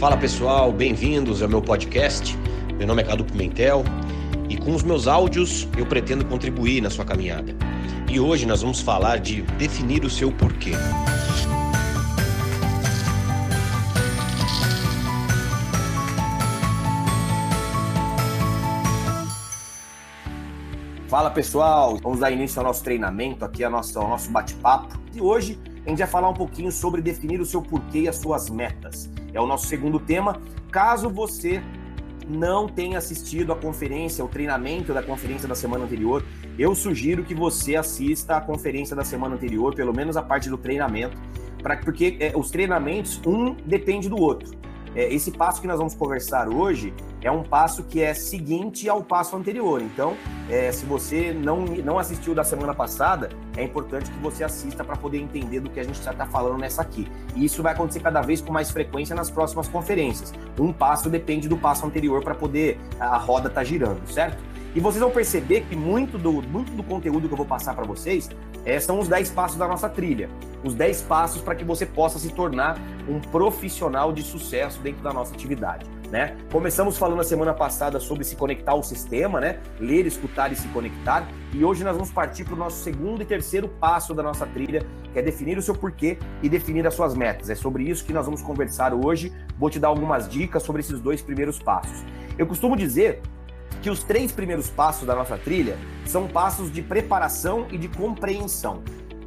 Fala pessoal, bem-vindos ao meu podcast. Meu nome é Cadu Pimentel e com os meus áudios eu pretendo contribuir na sua caminhada. E hoje nós vamos falar de definir o seu porquê. Fala pessoal, vamos dar início ao nosso treinamento, aqui ao nosso, nosso bate-papo. E hoje a gente vai falar um pouquinho sobre definir o seu porquê e as suas metas é o nosso segundo tema. Caso você não tenha assistido a conferência, o treinamento da conferência da semana anterior, eu sugiro que você assista a conferência da semana anterior, pelo menos a parte do treinamento, para porque é, os treinamentos um depende do outro. É, esse passo que nós vamos conversar hoje é um passo que é seguinte ao passo anterior. Então, é, se você não, não assistiu da semana passada, é importante que você assista para poder entender do que a gente já está falando nessa aqui. E isso vai acontecer cada vez com mais frequência nas próximas conferências. Um passo depende do passo anterior para poder a roda tá girando, certo? E vocês vão perceber que muito do, muito do conteúdo que eu vou passar para vocês é, são os 10 passos da nossa trilha. Os 10 passos para que você possa se tornar um profissional de sucesso dentro da nossa atividade. Né? Começamos falando na semana passada sobre se conectar ao sistema, né? Ler, escutar e se conectar. E hoje nós vamos partir para o nosso segundo e terceiro passo da nossa trilha, que é definir o seu porquê e definir as suas metas. É sobre isso que nós vamos conversar hoje. Vou te dar algumas dicas sobre esses dois primeiros passos. Eu costumo dizer que os três primeiros passos da nossa trilha são passos de preparação e de compreensão.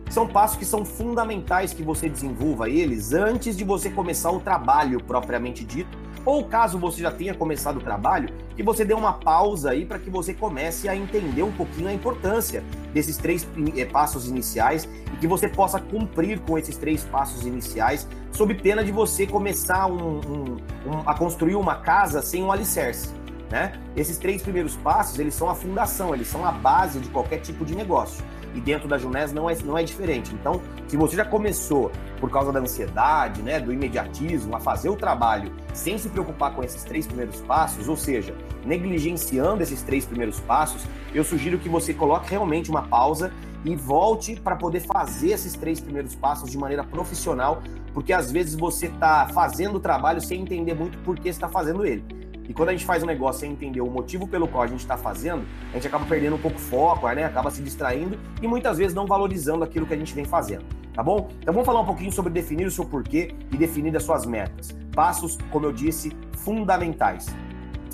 São passos que são fundamentais que você desenvolva eles antes de você começar o trabalho propriamente dito, ou caso você já tenha começado o trabalho, que você dê uma pausa aí para que você comece a entender um pouquinho a importância desses três eh, passos iniciais e que você possa cumprir com esses três passos iniciais, sob pena de você começar um, um, um, a construir uma casa sem um alicerce. Né? Esses três primeiros passos, eles são a fundação, eles são a base de qualquer tipo de negócio. E dentro da Junés não é, não é diferente. Então, se você já começou por causa da ansiedade, né, do imediatismo, a fazer o trabalho sem se preocupar com esses três primeiros passos, ou seja, negligenciando esses três primeiros passos, eu sugiro que você coloque realmente uma pausa e volte para poder fazer esses três primeiros passos de maneira profissional, porque às vezes você está fazendo o trabalho sem entender muito por que está fazendo ele. E quando a gente faz um negócio sem entender o motivo pelo qual a gente está fazendo, a gente acaba perdendo um pouco o foco, né? acaba se distraindo e muitas vezes não valorizando aquilo que a gente vem fazendo. Tá bom? Então vamos falar um pouquinho sobre definir o seu porquê e definir as suas metas. Passos, como eu disse, fundamentais.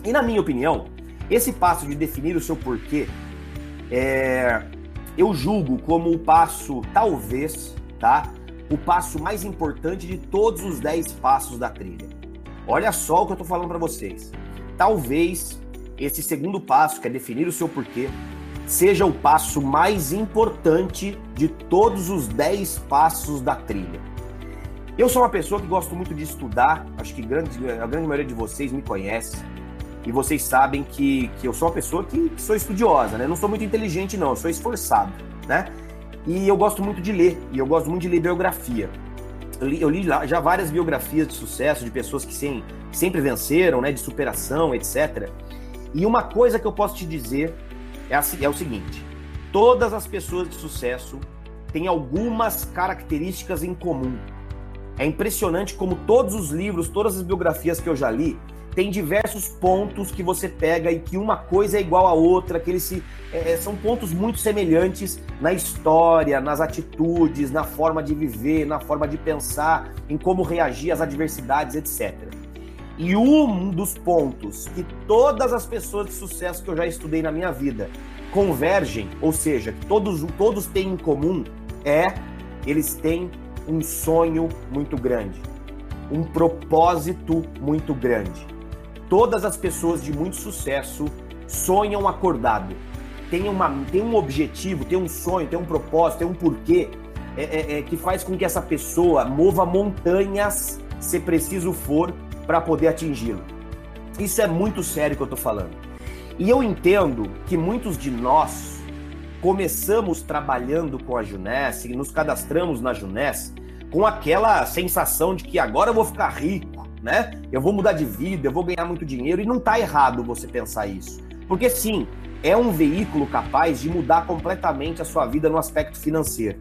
E na minha opinião, esse passo de definir o seu porquê, é... eu julgo como o passo, talvez, tá? O passo mais importante de todos os 10 passos da trilha. Olha só o que eu estou falando para vocês. Talvez esse segundo passo, que é definir o seu porquê, seja o passo mais importante de todos os 10 passos da trilha. Eu sou uma pessoa que gosto muito de estudar, acho que grande, a grande maioria de vocês me conhece, e vocês sabem que, que eu sou uma pessoa que, que sou estudiosa, né? Não sou muito inteligente, não, eu sou esforçado, né? E eu gosto muito de ler, e eu gosto muito de ler biografia eu li, eu li já várias biografias de sucesso de pessoas que sim, sempre venceram, né, de superação, etc. E uma coisa que eu posso te dizer é, a, é o seguinte: todas as pessoas de sucesso têm algumas características em comum. É impressionante como todos os livros, todas as biografias que eu já li, tem diversos pontos que você pega e que uma coisa é igual à outra, que eles se, é, é, são pontos muito semelhantes na história, nas atitudes, na forma de viver, na forma de pensar, em como reagir às adversidades, etc. E um dos pontos que todas as pessoas de sucesso que eu já estudei na minha vida convergem, ou seja, que todos, todos têm em comum, é eles têm um sonho muito grande, um propósito muito grande. Todas as pessoas de muito sucesso sonham acordado. Tem, uma, tem um objetivo, tem um sonho, tem um propósito, tem um porquê é, é, é, que faz com que essa pessoa mova montanhas, se preciso for, para poder atingi-lo. Isso é muito sério que eu estou falando. E eu entendo que muitos de nós começamos trabalhando com a Juness e nos cadastramos na Juness com aquela sensação de que agora eu vou ficar rico, né? Eu vou mudar de vida, eu vou ganhar muito dinheiro e não está errado você pensar isso. Porque sim, é um veículo capaz de mudar completamente a sua vida no aspecto financeiro.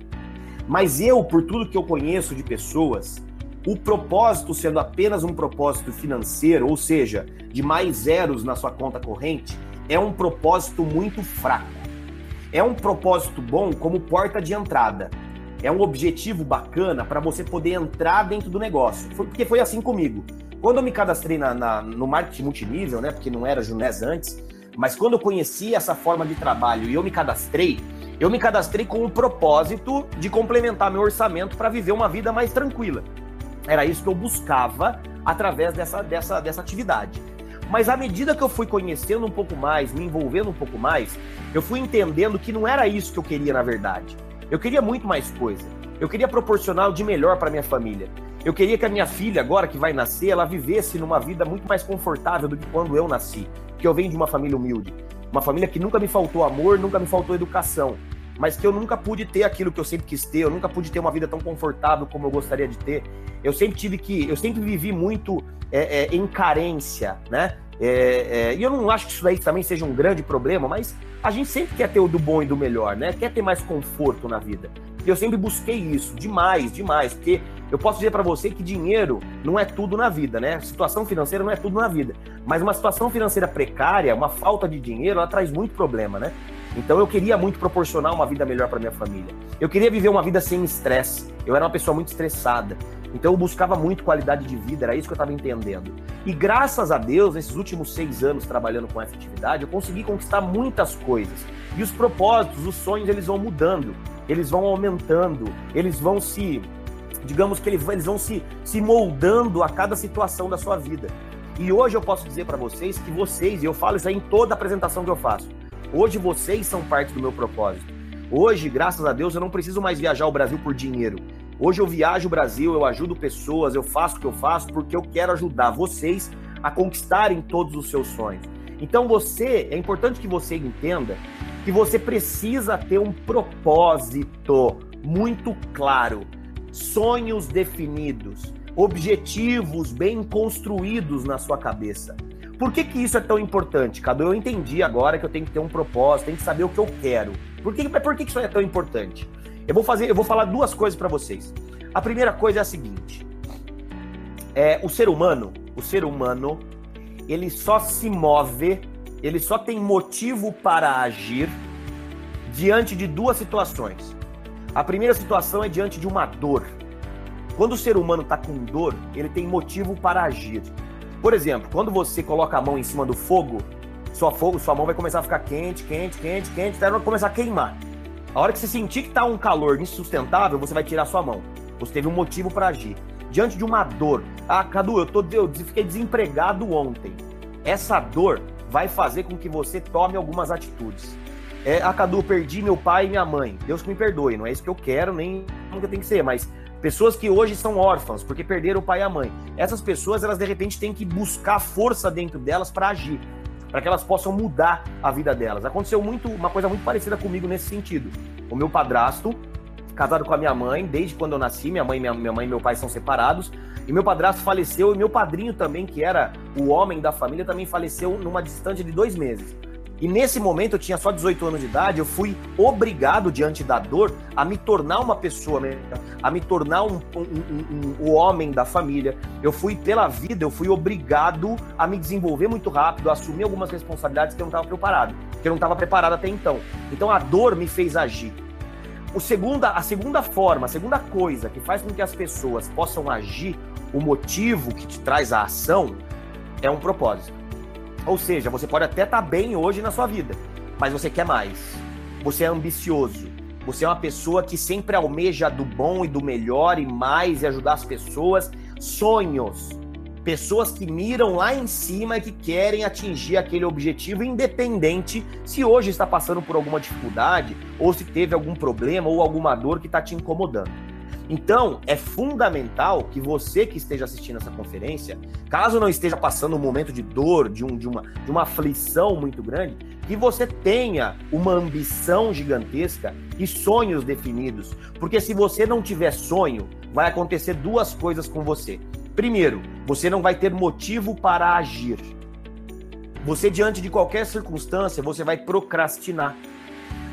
Mas eu, por tudo que eu conheço de pessoas, o propósito sendo apenas um propósito financeiro, ou seja, de mais zeros na sua conta corrente, é um propósito muito fraco. É um propósito bom como porta de entrada. É um objetivo bacana para você poder entrar dentro do negócio. Foi, porque foi assim comigo. Quando eu me cadastrei na, na, no marketing multinível, né, porque não era Junés antes, mas quando eu conheci essa forma de trabalho e eu me cadastrei, eu me cadastrei com o propósito de complementar meu orçamento para viver uma vida mais tranquila. Era isso que eu buscava através dessa, dessa, dessa atividade. Mas à medida que eu fui conhecendo um pouco mais, me envolvendo um pouco mais, eu fui entendendo que não era isso que eu queria na verdade. Eu queria muito mais coisa. Eu queria proporcionar o de melhor para minha família. Eu queria que a minha filha, agora que vai nascer, ela vivesse numa vida muito mais confortável do que quando eu nasci que eu venho de uma família humilde, uma família que nunca me faltou amor, nunca me faltou educação, mas que eu nunca pude ter aquilo que eu sempre quis ter, eu nunca pude ter uma vida tão confortável como eu gostaria de ter. Eu sempre tive que, eu sempre vivi muito é, é, em carência, né? É, é e eu não acho que isso daí também seja um grande problema, mas a gente sempre quer ter o do bom e do melhor, né? Quer ter mais conforto na vida. E eu sempre busquei isso, demais, demais, porque eu posso dizer para você que dinheiro não é tudo na vida, né? Situação financeira não é tudo na vida. Mas uma situação financeira precária, uma falta de dinheiro, ela traz muito problema, né? Então eu queria muito proporcionar uma vida melhor para minha família. Eu queria viver uma vida sem estresse. Eu era uma pessoa muito estressada. Então eu buscava muito qualidade de vida, era isso que eu estava entendendo. E graças a Deus, nesses últimos seis anos trabalhando com essa atividade, eu consegui conquistar muitas coisas. E os propósitos, os sonhos, eles vão mudando, eles vão aumentando, eles vão se digamos que eles vão se, se moldando a cada situação da sua vida. E hoje eu posso dizer para vocês que vocês, e eu falo isso aí em toda apresentação que eu faço, hoje vocês são parte do meu propósito. Hoje, graças a Deus, eu não preciso mais viajar o Brasil por dinheiro. Hoje eu viajo o Brasil, eu ajudo pessoas, eu faço o que eu faço porque eu quero ajudar vocês a conquistarem todos os seus sonhos. Então você, é importante que você entenda que você precisa ter um propósito muito claro sonhos definidos, objetivos bem construídos na sua cabeça. Por que, que isso é tão importante, Cadu? Eu entendi agora que eu tenho que ter um propósito, tenho que saber o que eu quero. Por que, por que, isso é tão importante? Eu vou fazer, eu vou falar duas coisas para vocês. A primeira coisa é a seguinte: é o ser humano, o ser humano, ele só se move, ele só tem motivo para agir diante de duas situações. A primeira situação é diante de uma dor. Quando o ser humano está com dor, ele tem motivo para agir. Por exemplo, quando você coloca a mão em cima do fogo, sua fogo, sua mão vai começar a ficar quente, quente, quente, quente, até começar a queimar. A hora que você sentir que está um calor insustentável, você vai tirar sua mão. Você teve um motivo para agir. Diante de uma dor, ah, Cadu, eu, tô, eu fiquei desempregado ontem. Essa dor vai fazer com que você tome algumas atitudes. É, a Cadu, perdi meu pai e minha mãe. Deus que me perdoe, não é isso que eu quero, nem nunca tem que ser, mas pessoas que hoje são órfãs porque perderam o pai e a mãe. Essas pessoas, elas de repente têm que buscar força dentro delas para agir, para que elas possam mudar a vida delas. Aconteceu muito uma coisa muito parecida comigo nesse sentido. O meu padrasto, casado com a minha mãe, desde quando eu nasci, minha mãe, minha, minha mãe e meu pai são separados, e meu padrasto faleceu, e meu padrinho também, que era o homem da família, também faleceu numa distância de dois meses. E nesse momento, eu tinha só 18 anos de idade, eu fui obrigado, diante da dor, a me tornar uma pessoa, a me tornar um, um, um, um, homem da família. Eu fui, pela vida, eu fui obrigado a me desenvolver muito rápido, a assumir algumas responsabilidades que eu não estava preparado, que eu não estava preparado até então. Então a dor me fez agir. O segunda, a segunda forma, a segunda coisa que faz com que as pessoas possam agir, o motivo que te traz a ação, é um propósito. Ou seja, você pode até estar tá bem hoje na sua vida, mas você quer mais. Você é ambicioso. Você é uma pessoa que sempre almeja do bom e do melhor e mais e ajudar as pessoas. Sonhos. Pessoas que miram lá em cima e que querem atingir aquele objetivo, independente se hoje está passando por alguma dificuldade ou se teve algum problema ou alguma dor que está te incomodando. Então, é fundamental que você que esteja assistindo essa conferência, caso não esteja passando um momento de dor, de, um, de, uma, de uma aflição muito grande, que você tenha uma ambição gigantesca e sonhos definidos. Porque se você não tiver sonho, vai acontecer duas coisas com você. Primeiro, você não vai ter motivo para agir. Você, diante de qualquer circunstância, você vai procrastinar.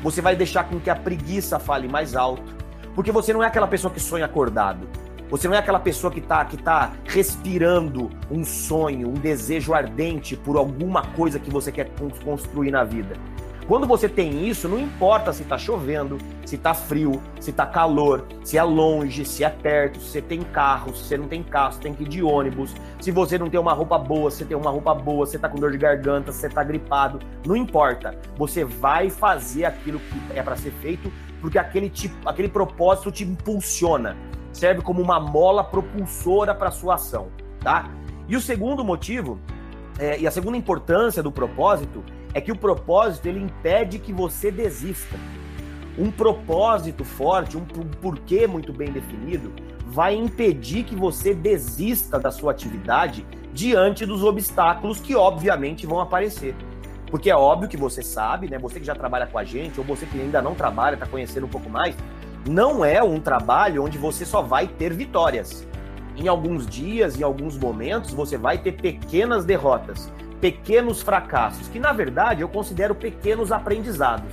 Você vai deixar com que a preguiça fale mais alto porque você não é aquela pessoa que sonha acordado. Você não é aquela pessoa que está que tá respirando um sonho, um desejo ardente por alguma coisa que você quer construir na vida. Quando você tem isso, não importa se está chovendo, se está frio, se está calor, se é longe, se é perto, se você tem carro, se você não tem carro, se tem que ir de ônibus, se você não tem uma roupa boa, se tem uma roupa boa, se está com dor de garganta, se está gripado, não importa. Você vai fazer aquilo que é para ser feito, porque aquele tipo, aquele propósito te impulsiona, serve como uma mola propulsora para sua ação, tá? E o segundo motivo é, e a segunda importância do propósito é que o propósito ele impede que você desista. Um propósito forte, um porquê muito bem definido, vai impedir que você desista da sua atividade diante dos obstáculos que obviamente vão aparecer. Porque é óbvio que você sabe, né? Você que já trabalha com a gente, ou você que ainda não trabalha, está conhecendo um pouco mais, não é um trabalho onde você só vai ter vitórias. Em alguns dias, em alguns momentos, você vai ter pequenas derrotas pequenos fracassos, que na verdade eu considero pequenos aprendizados.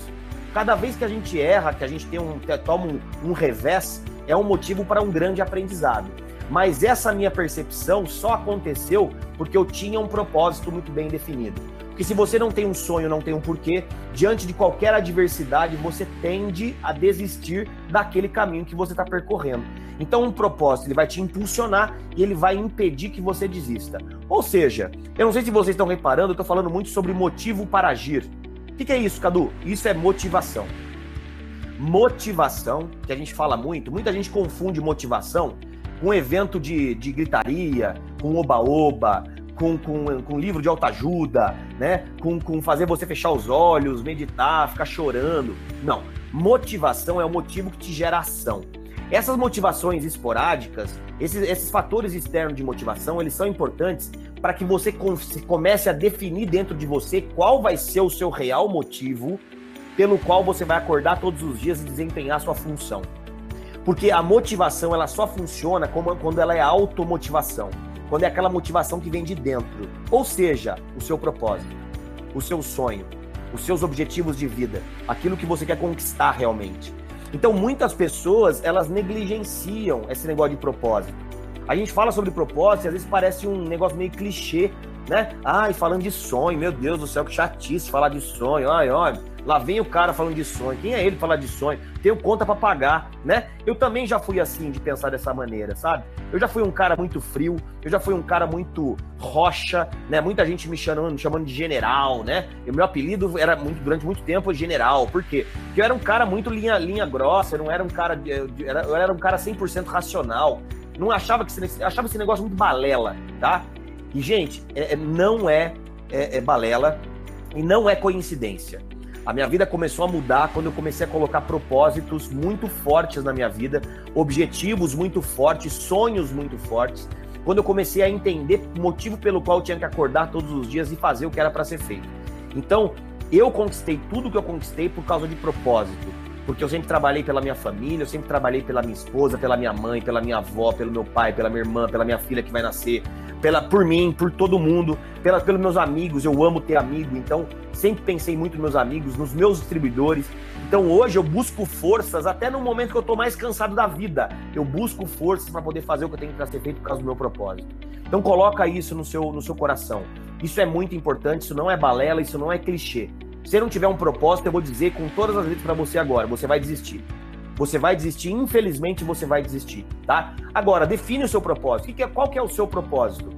Cada vez que a gente erra, que a gente tem um, toma um, um revés, é um motivo para um grande aprendizado. Mas essa minha percepção só aconteceu porque eu tinha um propósito muito bem definido. Porque se você não tem um sonho, não tem um porquê, diante de qualquer adversidade, você tende a desistir daquele caminho que você está percorrendo. Então, um propósito ele vai te impulsionar e ele vai impedir que você desista. Ou seja, eu não sei se vocês estão reparando, eu estou falando muito sobre motivo para agir. O que, que é isso, Cadu? Isso é motivação. Motivação, que a gente fala muito, muita gente confunde motivação com evento de, de gritaria, com oba-oba, com, com, com livro de autoajuda, né? Com, com fazer você fechar os olhos, meditar, ficar chorando. Não. Motivação é o motivo que te gera ação. Essas motivações esporádicas, esses, esses fatores externos de motivação, eles são importantes para que você comece a definir dentro de você qual vai ser o seu real motivo pelo qual você vai acordar todos os dias e desempenhar sua função. Porque a motivação ela só funciona quando ela é automotivação, quando é aquela motivação que vem de dentro. Ou seja, o seu propósito, o seu sonho, os seus objetivos de vida, aquilo que você quer conquistar realmente. Então, muitas pessoas, elas negligenciam esse negócio de propósito. A gente fala sobre propósito e às vezes parece um negócio meio clichê, né? Ai, falando de sonho, meu Deus do céu, que chatice falar de sonho. Ai, olha, lá vem o cara falando de sonho. Quem é ele falar de sonho? Tenho conta para pagar, né? Eu também já fui assim, de pensar dessa maneira, sabe? Eu já fui um cara muito frio, eu já fui um cara muito rocha, né? Muita gente me chamando, chamando de general, né? E o meu apelido era muito, durante muito tempo general. Por quê? Porque eu era um cara muito linha, linha grossa, eu não era um cara. Eu era, eu era um cara 100% racional. Não achava que achava esse negócio muito balela, tá? E, gente, é, é, não é, é, é balela e não é coincidência. A minha vida começou a mudar quando eu comecei a colocar propósitos muito fortes na minha vida, objetivos muito fortes, sonhos muito fortes. Quando eu comecei a entender o motivo pelo qual eu tinha que acordar todos os dias e fazer o que era para ser feito. Então, eu conquistei tudo que eu conquistei por causa de propósito porque eu sempre trabalhei pela minha família, eu sempre trabalhei pela minha esposa, pela minha mãe, pela minha avó, pelo meu pai, pela minha irmã, pela minha filha que vai nascer, pela, por mim, por todo mundo, pela, pelos meus amigos. Eu amo ter amigo, então sempre pensei muito nos meus amigos, nos meus distribuidores. Então hoje eu busco forças, até no momento que eu tô mais cansado da vida, eu busco forças para poder fazer o que eu tenho para ser feito por causa do meu propósito. Então coloca isso no seu, no seu coração. Isso é muito importante, isso não é balela, isso não é clichê. Se não tiver um propósito, eu vou dizer com todas as letras para você agora, você vai desistir. Você vai desistir, infelizmente você vai desistir, tá? Agora, define o seu propósito. Que é, qual que é o seu propósito?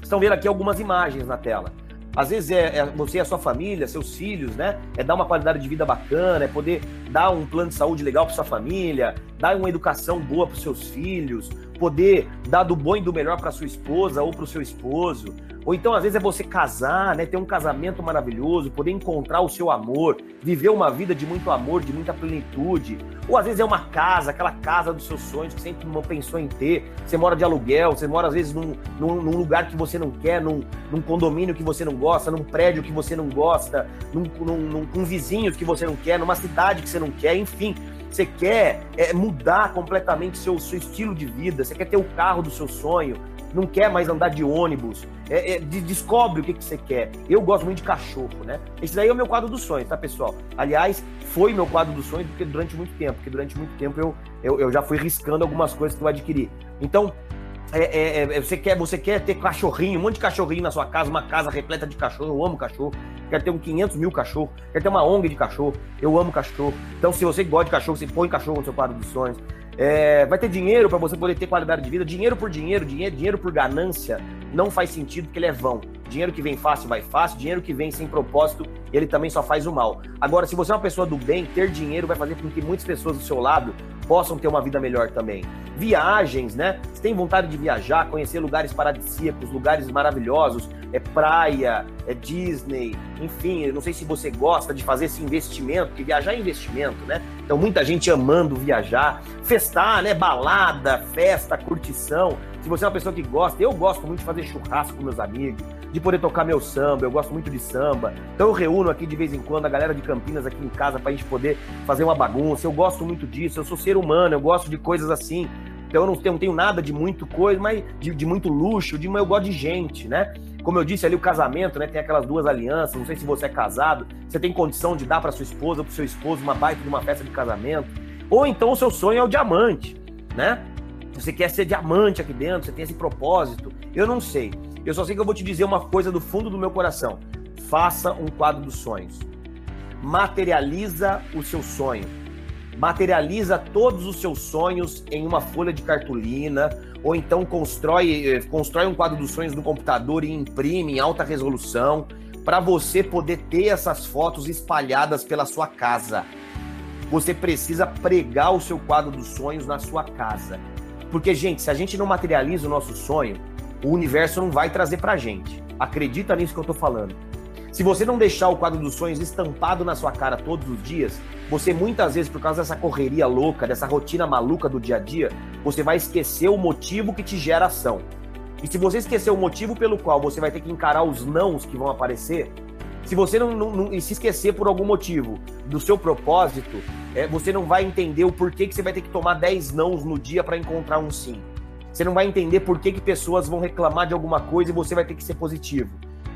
Estão vendo aqui algumas imagens na tela. Às vezes é, é, você e a sua família, seus filhos, né? É dar uma qualidade de vida bacana, é poder dar um plano de saúde legal para sua família, dar uma educação boa para seus filhos, poder dar do bom e do melhor para sua esposa ou para o seu esposo, ou então, às vezes, é você casar, né? Ter um casamento maravilhoso, poder encontrar o seu amor, viver uma vida de muito amor, de muita plenitude. Ou às vezes é uma casa, aquela casa dos seus sonhos que sempre não pensou em ter. Você mora de aluguel, você mora, às vezes, num, num, num lugar que você não quer, num, num, condomínio que você não gosta, num prédio que você não gosta, num, num, num vizinho que você não quer, numa cidade que você não quer, enfim você quer é, mudar completamente seu, seu estilo de vida, você quer ter o carro do seu sonho, não quer mais andar de ônibus. É, é, de, descobre o que, que você quer. Eu gosto muito de cachorro, né? Esse daí é o meu quadro dos sonhos, tá, pessoal? Aliás, foi meu quadro dos sonhos porque durante muito tempo, porque durante muito tempo eu, eu, eu já fui riscando algumas coisas que eu adquiri. Então, é, é, é, você, quer, você quer ter cachorrinho, um monte de cachorrinho na sua casa, uma casa repleta de cachorro. Eu amo cachorro. Quero ter um 500 mil cachorro. Quero ter uma ONG de cachorro. Eu amo cachorro. Então, se você gosta de cachorro, você põe cachorro no seu quadro dos sonhos. É, vai ter dinheiro para você poder ter qualidade de vida. Dinheiro por dinheiro, dinheiro, dinheiro por ganância não faz sentido porque ele é vão. Dinheiro que vem fácil vai fácil, dinheiro que vem sem propósito, ele também só faz o mal. Agora, se você é uma pessoa do bem, ter dinheiro vai fazer com que muitas pessoas do seu lado possam ter uma vida melhor também. Viagens, né? Você tem vontade de viajar, conhecer lugares paradisíacos, lugares maravilhosos, é praia, é Disney, enfim, eu não sei se você gosta de fazer esse investimento, porque viajar é investimento, né? Então muita gente amando viajar, festar, né? Balada, festa, curtição. Se você é uma pessoa que gosta, eu gosto muito de fazer churrasco com meus amigos, de poder tocar meu samba, eu gosto muito de samba. Então eu reúno aqui de vez em quando a galera de Campinas aqui em casa para a gente poder fazer uma bagunça. Eu gosto muito disso, eu sou ser humano, eu gosto de coisas assim. Então eu não tenho, não tenho nada de muito coisa, mas de, de muito luxo, de, mas eu gosto de gente, né? Como eu disse ali, o casamento, né? Tem aquelas duas alianças. Não sei se você é casado, você tem condição de dar para sua esposa ou para seu esposo uma baita de uma festa de casamento. Ou então o seu sonho é o diamante, né? Você quer ser diamante aqui dentro, você tem esse propósito. Eu não sei. Eu só sei que eu vou te dizer uma coisa do fundo do meu coração. Faça um quadro dos sonhos. Materializa o seu sonho. Materializa todos os seus sonhos em uma folha de cartolina, ou então constrói, eh, constrói um quadro dos sonhos no computador e imprime em alta resolução, para você poder ter essas fotos espalhadas pela sua casa. Você precisa pregar o seu quadro dos sonhos na sua casa. Porque, gente, se a gente não materializa o nosso sonho, o universo não vai trazer pra gente. Acredita nisso que eu tô falando. Se você não deixar o quadro dos sonhos estampado na sua cara todos os dias, você muitas vezes, por causa dessa correria louca, dessa rotina maluca do dia a dia, você vai esquecer o motivo que te gera ação. E se você esquecer o motivo pelo qual você vai ter que encarar os nãos que vão aparecer, se você não, não, não se esquecer por algum motivo do seu propósito, é, você não vai entender o porquê que você vai ter que tomar 10 nãos no dia para encontrar um sim. Você não vai entender por que, que pessoas vão reclamar de alguma coisa e você vai ter que ser positivo.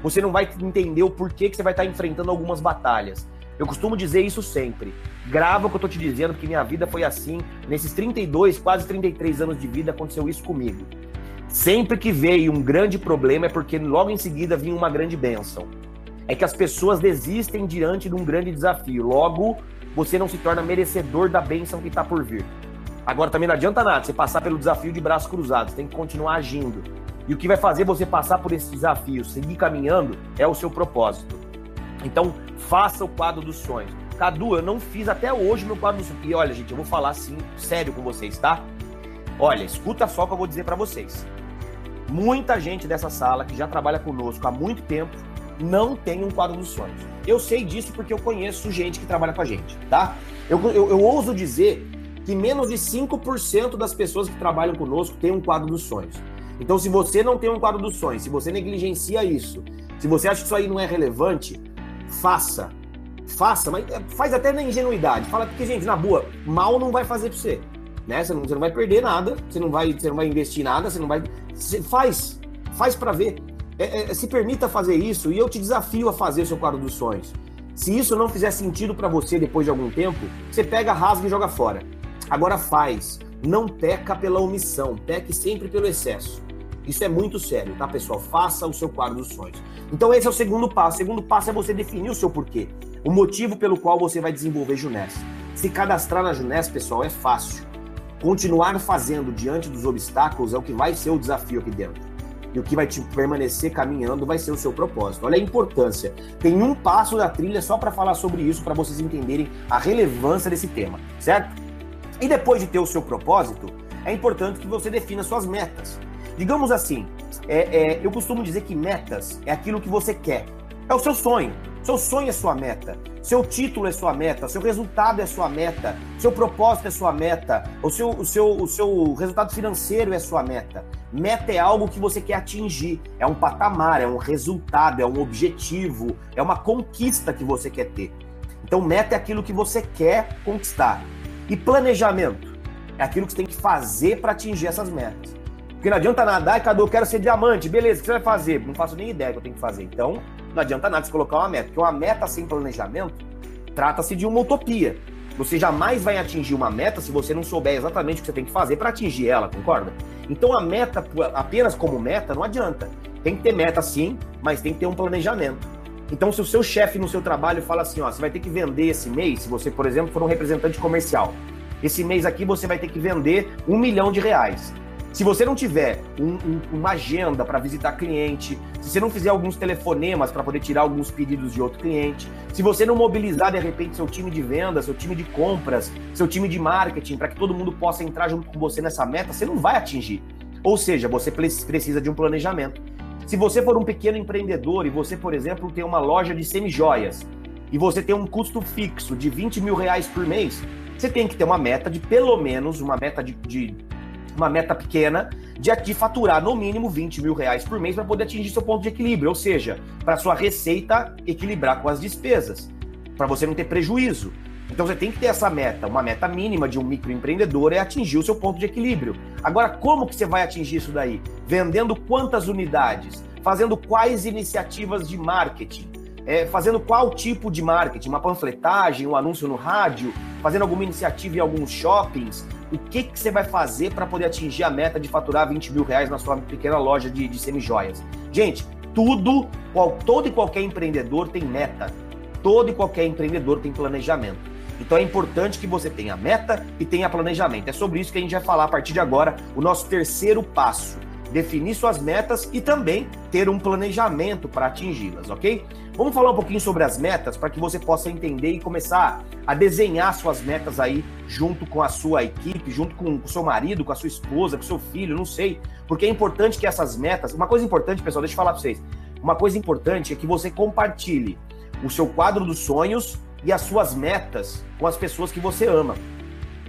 Você não vai entender o porquê que você vai estar enfrentando algumas batalhas. Eu costumo dizer isso sempre. Grava o que eu tô te dizendo, porque minha vida foi assim. Nesses 32, quase 33 anos de vida, aconteceu isso comigo. Sempre que veio um grande problema é porque logo em seguida vinha uma grande bênção. É que as pessoas desistem diante de um grande desafio. Logo, você não se torna merecedor da bênção que está por vir. Agora também não adianta nada você passar pelo desafio de braços cruzados, tem que continuar agindo. E o que vai fazer você passar por esse desafio, seguir caminhando, é o seu propósito. Então, faça o quadro dos sonhos. Cadu, eu não fiz até hoje meu quadro dos sonhos. E olha, gente, eu vou falar assim, sério com vocês, tá? Olha, escuta só o que eu vou dizer para vocês. Muita gente dessa sala que já trabalha conosco há muito tempo não tem um quadro dos sonhos. Eu sei disso porque eu conheço gente que trabalha com a gente, tá? Eu, eu, eu ouso dizer que menos de 5% das pessoas que trabalham conosco têm um quadro dos sonhos. Então, se você não tem um quadro dos sonhos, se você negligencia isso, se você acha que isso aí não é relevante, faça. Faça, mas é, faz até na ingenuidade. Fala, porque, gente, na boa, mal não vai fazer pra você. Né? Você, não, você não vai perder nada, você não vai, você não vai investir nada, você não vai. Você faz. Faz para ver. É, é, se permita fazer isso e eu te desafio a fazer o seu quadro dos sonhos. Se isso não fizer sentido para você depois de algum tempo, você pega, rasga e joga fora. Agora faz. Não peca pela omissão, peque sempre pelo excesso. Isso é muito sério, tá, pessoal? Faça o seu quadro dos sonhos. Então, esse é o segundo passo. O segundo passo é você definir o seu porquê. O motivo pelo qual você vai desenvolver Juness. Se cadastrar na Juness, pessoal, é fácil. Continuar fazendo diante dos obstáculos é o que vai ser o desafio aqui dentro. E o que vai te permanecer caminhando vai ser o seu propósito. Olha a importância. Tem um passo da trilha só para falar sobre isso, para vocês entenderem a relevância desse tema, certo? E depois de ter o seu propósito, é importante que você defina suas metas. Digamos assim, é, é, eu costumo dizer que metas é aquilo que você quer. É o seu sonho. Seu sonho é sua meta. Seu título é sua meta. Seu resultado é sua meta. Seu propósito é sua meta. O seu, o seu, o seu resultado financeiro é sua meta. Meta é algo que você quer atingir. É um patamar, é um resultado, é um objetivo, é uma conquista que você quer ter. Então, meta é aquilo que você quer conquistar. E planejamento é aquilo que você tem que fazer para atingir essas metas. Porque não adianta nada, ai, Cadu, eu quero ser diamante, beleza, o que você vai fazer? Não faço nem ideia do que eu tenho que fazer. Então, não adianta nada você colocar uma meta, porque uma meta sem planejamento trata-se de uma utopia. Você jamais vai atingir uma meta se você não souber exatamente o que você tem que fazer para atingir ela, concorda? Então a meta, apenas como meta, não adianta. Tem que ter meta sim, mas tem que ter um planejamento. Então, se o seu chefe no seu trabalho fala assim, ó, você vai ter que vender esse mês, se você, por exemplo, for um representante comercial, esse mês aqui você vai ter que vender um milhão de reais. Se você não tiver um, um, uma agenda para visitar cliente, se você não fizer alguns telefonemas para poder tirar alguns pedidos de outro cliente, se você não mobilizar de repente seu time de vendas, seu time de compras, seu time de marketing, para que todo mundo possa entrar junto com você nessa meta, você não vai atingir. Ou seja, você precisa de um planejamento. Se você for um pequeno empreendedor e você, por exemplo, tem uma loja de semijoias e você tem um custo fixo de 20 mil reais por mês, você tem que ter uma meta de pelo menos, uma meta de, de uma meta pequena de, de faturar no mínimo 20 mil reais por mês para poder atingir seu ponto de equilíbrio, ou seja, para sua receita equilibrar com as despesas, para você não ter prejuízo. Então você tem que ter essa meta, uma meta mínima de um microempreendedor é atingir o seu ponto de equilíbrio. Agora, como que você vai atingir isso daí? Vendendo quantas unidades? Fazendo quais iniciativas de marketing? É, fazendo qual tipo de marketing? Uma panfletagem, um anúncio no rádio? Fazendo alguma iniciativa em alguns shoppings? o que, que você vai fazer para poder atingir a meta de faturar 20 mil reais na sua pequena loja de, de semijoias. Gente, tudo, qual, todo e qualquer empreendedor tem meta. Todo e qualquer empreendedor tem planejamento. Então é importante que você tenha meta e tenha planejamento. É sobre isso que a gente vai falar a partir de agora, o nosso terceiro passo definir suas metas e também ter um planejamento para atingi-las, ok? Vamos falar um pouquinho sobre as metas para que você possa entender e começar a desenhar suas metas aí junto com a sua equipe, junto com o seu marido, com a sua esposa, com o seu filho, não sei. Porque é importante que essas metas. Uma coisa importante, pessoal, deixa eu falar para vocês. Uma coisa importante é que você compartilhe o seu quadro dos sonhos e as suas metas com as pessoas que você ama.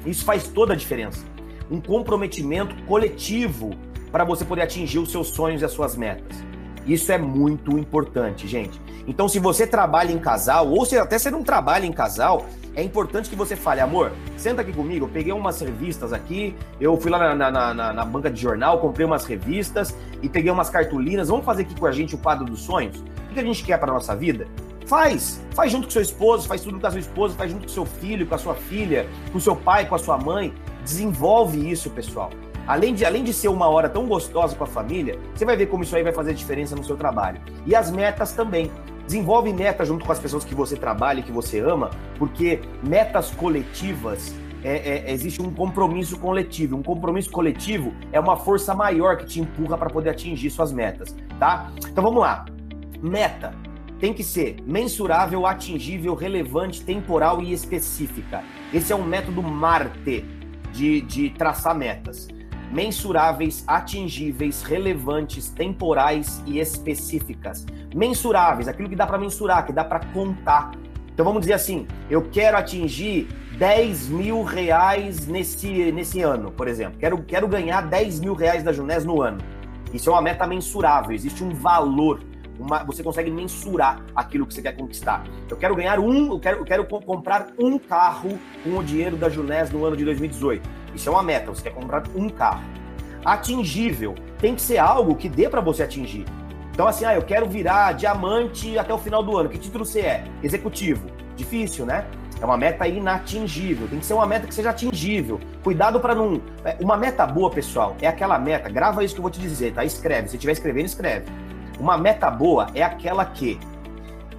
Isso faz toda a diferença. Um comprometimento coletivo para você poder atingir os seus sonhos e as suas metas. Isso é muito importante, gente. Então, se você trabalha em casal, ou se até você não trabalha em casal, é importante que você fale, amor, senta aqui comigo, eu peguei umas revistas aqui, eu fui lá na, na, na, na, banca de jornal, comprei umas revistas e peguei umas cartolinas, vamos fazer aqui com a gente o quadro dos sonhos? O que a gente quer para nossa vida? Faz, faz junto com seu esposo, faz tudo com a sua esposa, faz junto com seu filho, com a sua filha, com seu pai, com a sua mãe. Desenvolve isso, pessoal. Além de, além de ser uma hora tão gostosa com a família, você vai ver como isso aí vai fazer diferença no seu trabalho. E as metas também. Desenvolve metas junto com as pessoas que você trabalha e que você ama, porque metas coletivas é, é, existe um compromisso coletivo. Um compromisso coletivo é uma força maior que te empurra para poder atingir suas metas, tá? Então vamos lá. Meta tem que ser mensurável, atingível, relevante, temporal e específica. Esse é um método Marte de, de traçar metas mensuráveis, atingíveis, relevantes, temporais e específicas. Mensuráveis, aquilo que dá para mensurar, que dá para contar. Então vamos dizer assim, eu quero atingir 10 mil reais nesse, nesse ano, por exemplo. Quero, quero ganhar 10 mil reais da Junés no ano. Isso é uma meta mensurável, existe um valor. Uma, você consegue mensurar aquilo que você quer conquistar. Eu quero ganhar um, eu quero, eu quero comprar um carro com o dinheiro da Junés no ano de 2018 isso é uma meta, você quer comprar um carro. Atingível, tem que ser algo que dê para você atingir. Então, assim, ah, eu quero virar diamante até o final do ano. Que título você é? Executivo. Difícil, né? É uma meta inatingível. Tem que ser uma meta que seja atingível. Cuidado para não. É, uma meta boa, pessoal, é aquela meta. Grava isso que eu vou te dizer, tá? Escreve. Se estiver escrevendo, escreve. Uma meta boa é aquela que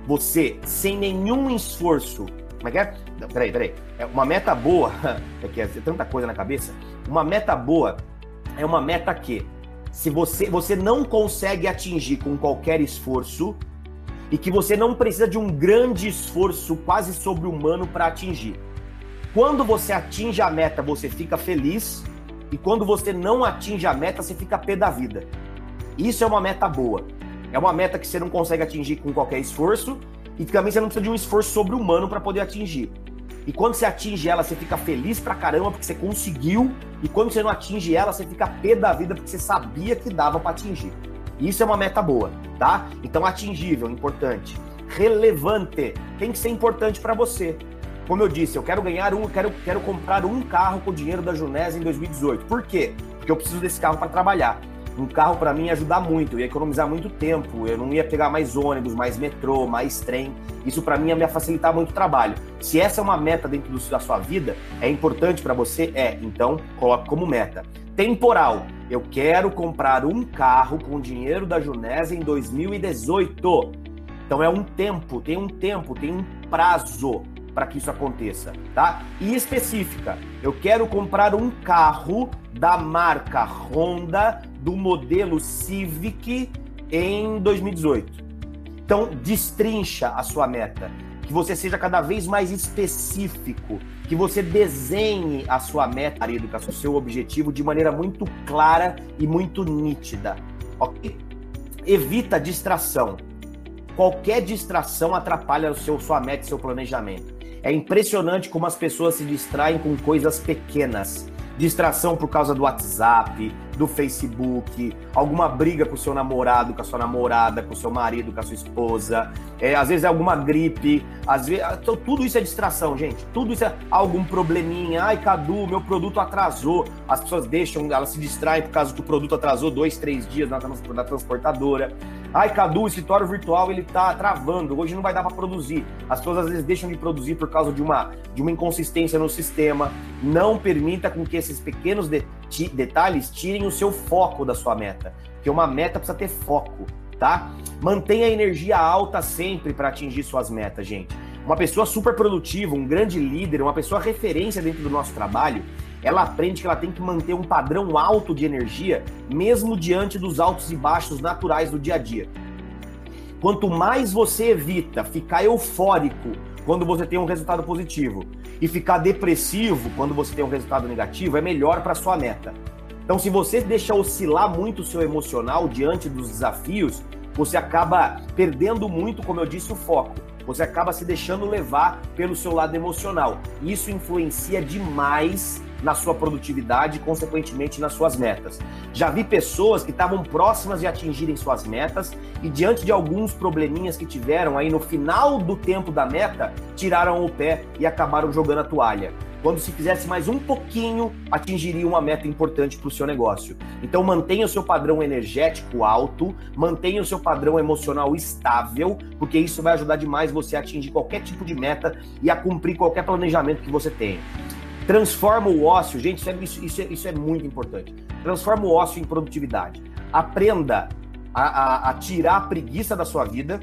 você, sem nenhum esforço, como é que é? Peraí, peraí. É uma meta boa, é que é tanta coisa na cabeça. Uma meta boa é uma meta que, se você, você não consegue atingir com qualquer esforço, e que você não precisa de um grande esforço quase sobre-humano para atingir. Quando você atinge a meta, você fica feliz, e quando você não atinge a meta, você fica pé da vida. Isso é uma meta boa. É uma meta que você não consegue atingir com qualquer esforço e também você não precisa de um esforço sobre-humano para poder atingir. E quando você atinge ela, você fica feliz pra caramba porque você conseguiu. E quando você não atinge ela, você fica pé da vida porque você sabia que dava para atingir. Isso é uma meta boa, tá? Então atingível, importante. Relevante, tem que ser importante para você. Como eu disse, eu quero ganhar um, quero, quero comprar um carro com o dinheiro da Junés em 2018. Por quê? porque eu preciso desse carro para trabalhar. Um carro para mim ia ajudar muito, ia economizar muito tempo, eu não ia pegar mais ônibus, mais metrô, mais trem. Isso para mim ia me facilitar muito o trabalho. Se essa é uma meta dentro da sua vida, é importante para você? É, então coloque como meta. Temporal. Eu quero comprar um carro com dinheiro da Junesa em 2018. Então é um tempo, tem um tempo, tem um prazo para que isso aconteça, tá? E específica, eu quero comprar um carro da marca Honda do modelo Civic em 2018. Então, destrincha a sua meta, que você seja cada vez mais específico, que você desenhe a sua meta, o seu objetivo de maneira muito clara e muito nítida, ok? Evita distração. Qualquer distração atrapalha o seu, sua meta seu planejamento. É impressionante como as pessoas se distraem com coisas pequenas. Distração por causa do WhatsApp, do Facebook, alguma briga com o seu namorado, com a sua namorada, com o seu marido, com a sua esposa, é, às vezes é alguma gripe, às vezes. Então, tudo isso é distração, gente. Tudo isso é algum probleminha. Ai, Cadu, meu produto atrasou. As pessoas deixam, elas se distraem por causa que o produto atrasou dois, três dias na, na transportadora. Ai, Cadu, o escritório virtual ele tá travando, hoje não vai dar para produzir. As pessoas às vezes deixam de produzir por causa de uma, de uma inconsistência no sistema. Não permita com que esses pequenos de, detalhes tirem o seu foco da sua meta. Porque uma meta precisa ter foco, tá? Mantenha a energia alta sempre para atingir suas metas, gente. Uma pessoa super produtiva, um grande líder, uma pessoa referência dentro do nosso trabalho, ela aprende que ela tem que manter um padrão alto de energia, mesmo diante dos altos e baixos naturais do dia a dia. Quanto mais você evita ficar eufórico quando você tem um resultado positivo e ficar depressivo quando você tem um resultado negativo, é melhor para sua meta. Então, se você deixa oscilar muito o seu emocional diante dos desafios, você acaba perdendo muito, como eu disse, o foco. Você acaba se deixando levar pelo seu lado emocional. Isso influencia demais na sua produtividade e, consequentemente, nas suas metas. Já vi pessoas que estavam próximas de atingirem suas metas e, diante de alguns probleminhas que tiveram aí no final do tempo da meta, tiraram o pé e acabaram jogando a toalha. Quando se fizesse mais um pouquinho, atingiria uma meta importante para o seu negócio. Então mantenha o seu padrão energético alto, mantenha o seu padrão emocional estável, porque isso vai ajudar demais você a atingir qualquer tipo de meta e a cumprir qualquer planejamento que você tenha. Transforma o ócio, gente, isso é, isso, é, isso é muito importante. Transforma o ócio em produtividade. Aprenda a, a, a, tirar a preguiça da sua vida,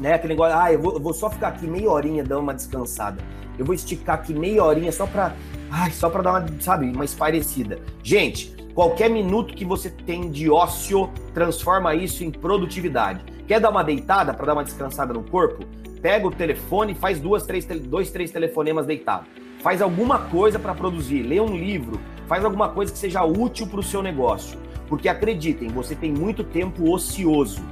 né? Aquele negócio, ah, eu vou, eu vou, só ficar aqui meia horinha dando uma descansada. Eu vou esticar aqui meia horinha só pra, ai, só pra dar uma, sabe, uma esparecida. Gente, qualquer minuto que você tem de ócio, transforma isso em produtividade. Quer dar uma deitada para dar uma descansada no corpo? Pega o telefone e faz duas, três, dois, três telefonemas deitado faz alguma coisa para produzir, lê um livro, faz alguma coisa que seja útil para o seu negócio. Porque acreditem, você tem muito tempo ocioso.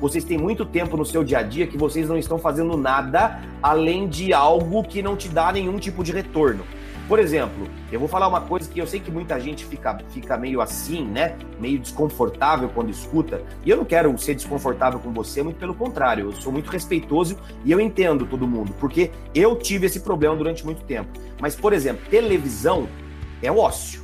Vocês têm muito tempo no seu dia a dia que vocês não estão fazendo nada além de algo que não te dá nenhum tipo de retorno. Por exemplo, eu vou falar uma coisa que eu sei que muita gente fica, fica meio assim, né? Meio desconfortável quando escuta. E eu não quero ser desconfortável com você, muito pelo contrário. Eu sou muito respeitoso e eu entendo todo mundo, porque eu tive esse problema durante muito tempo. Mas, por exemplo, televisão é ócio.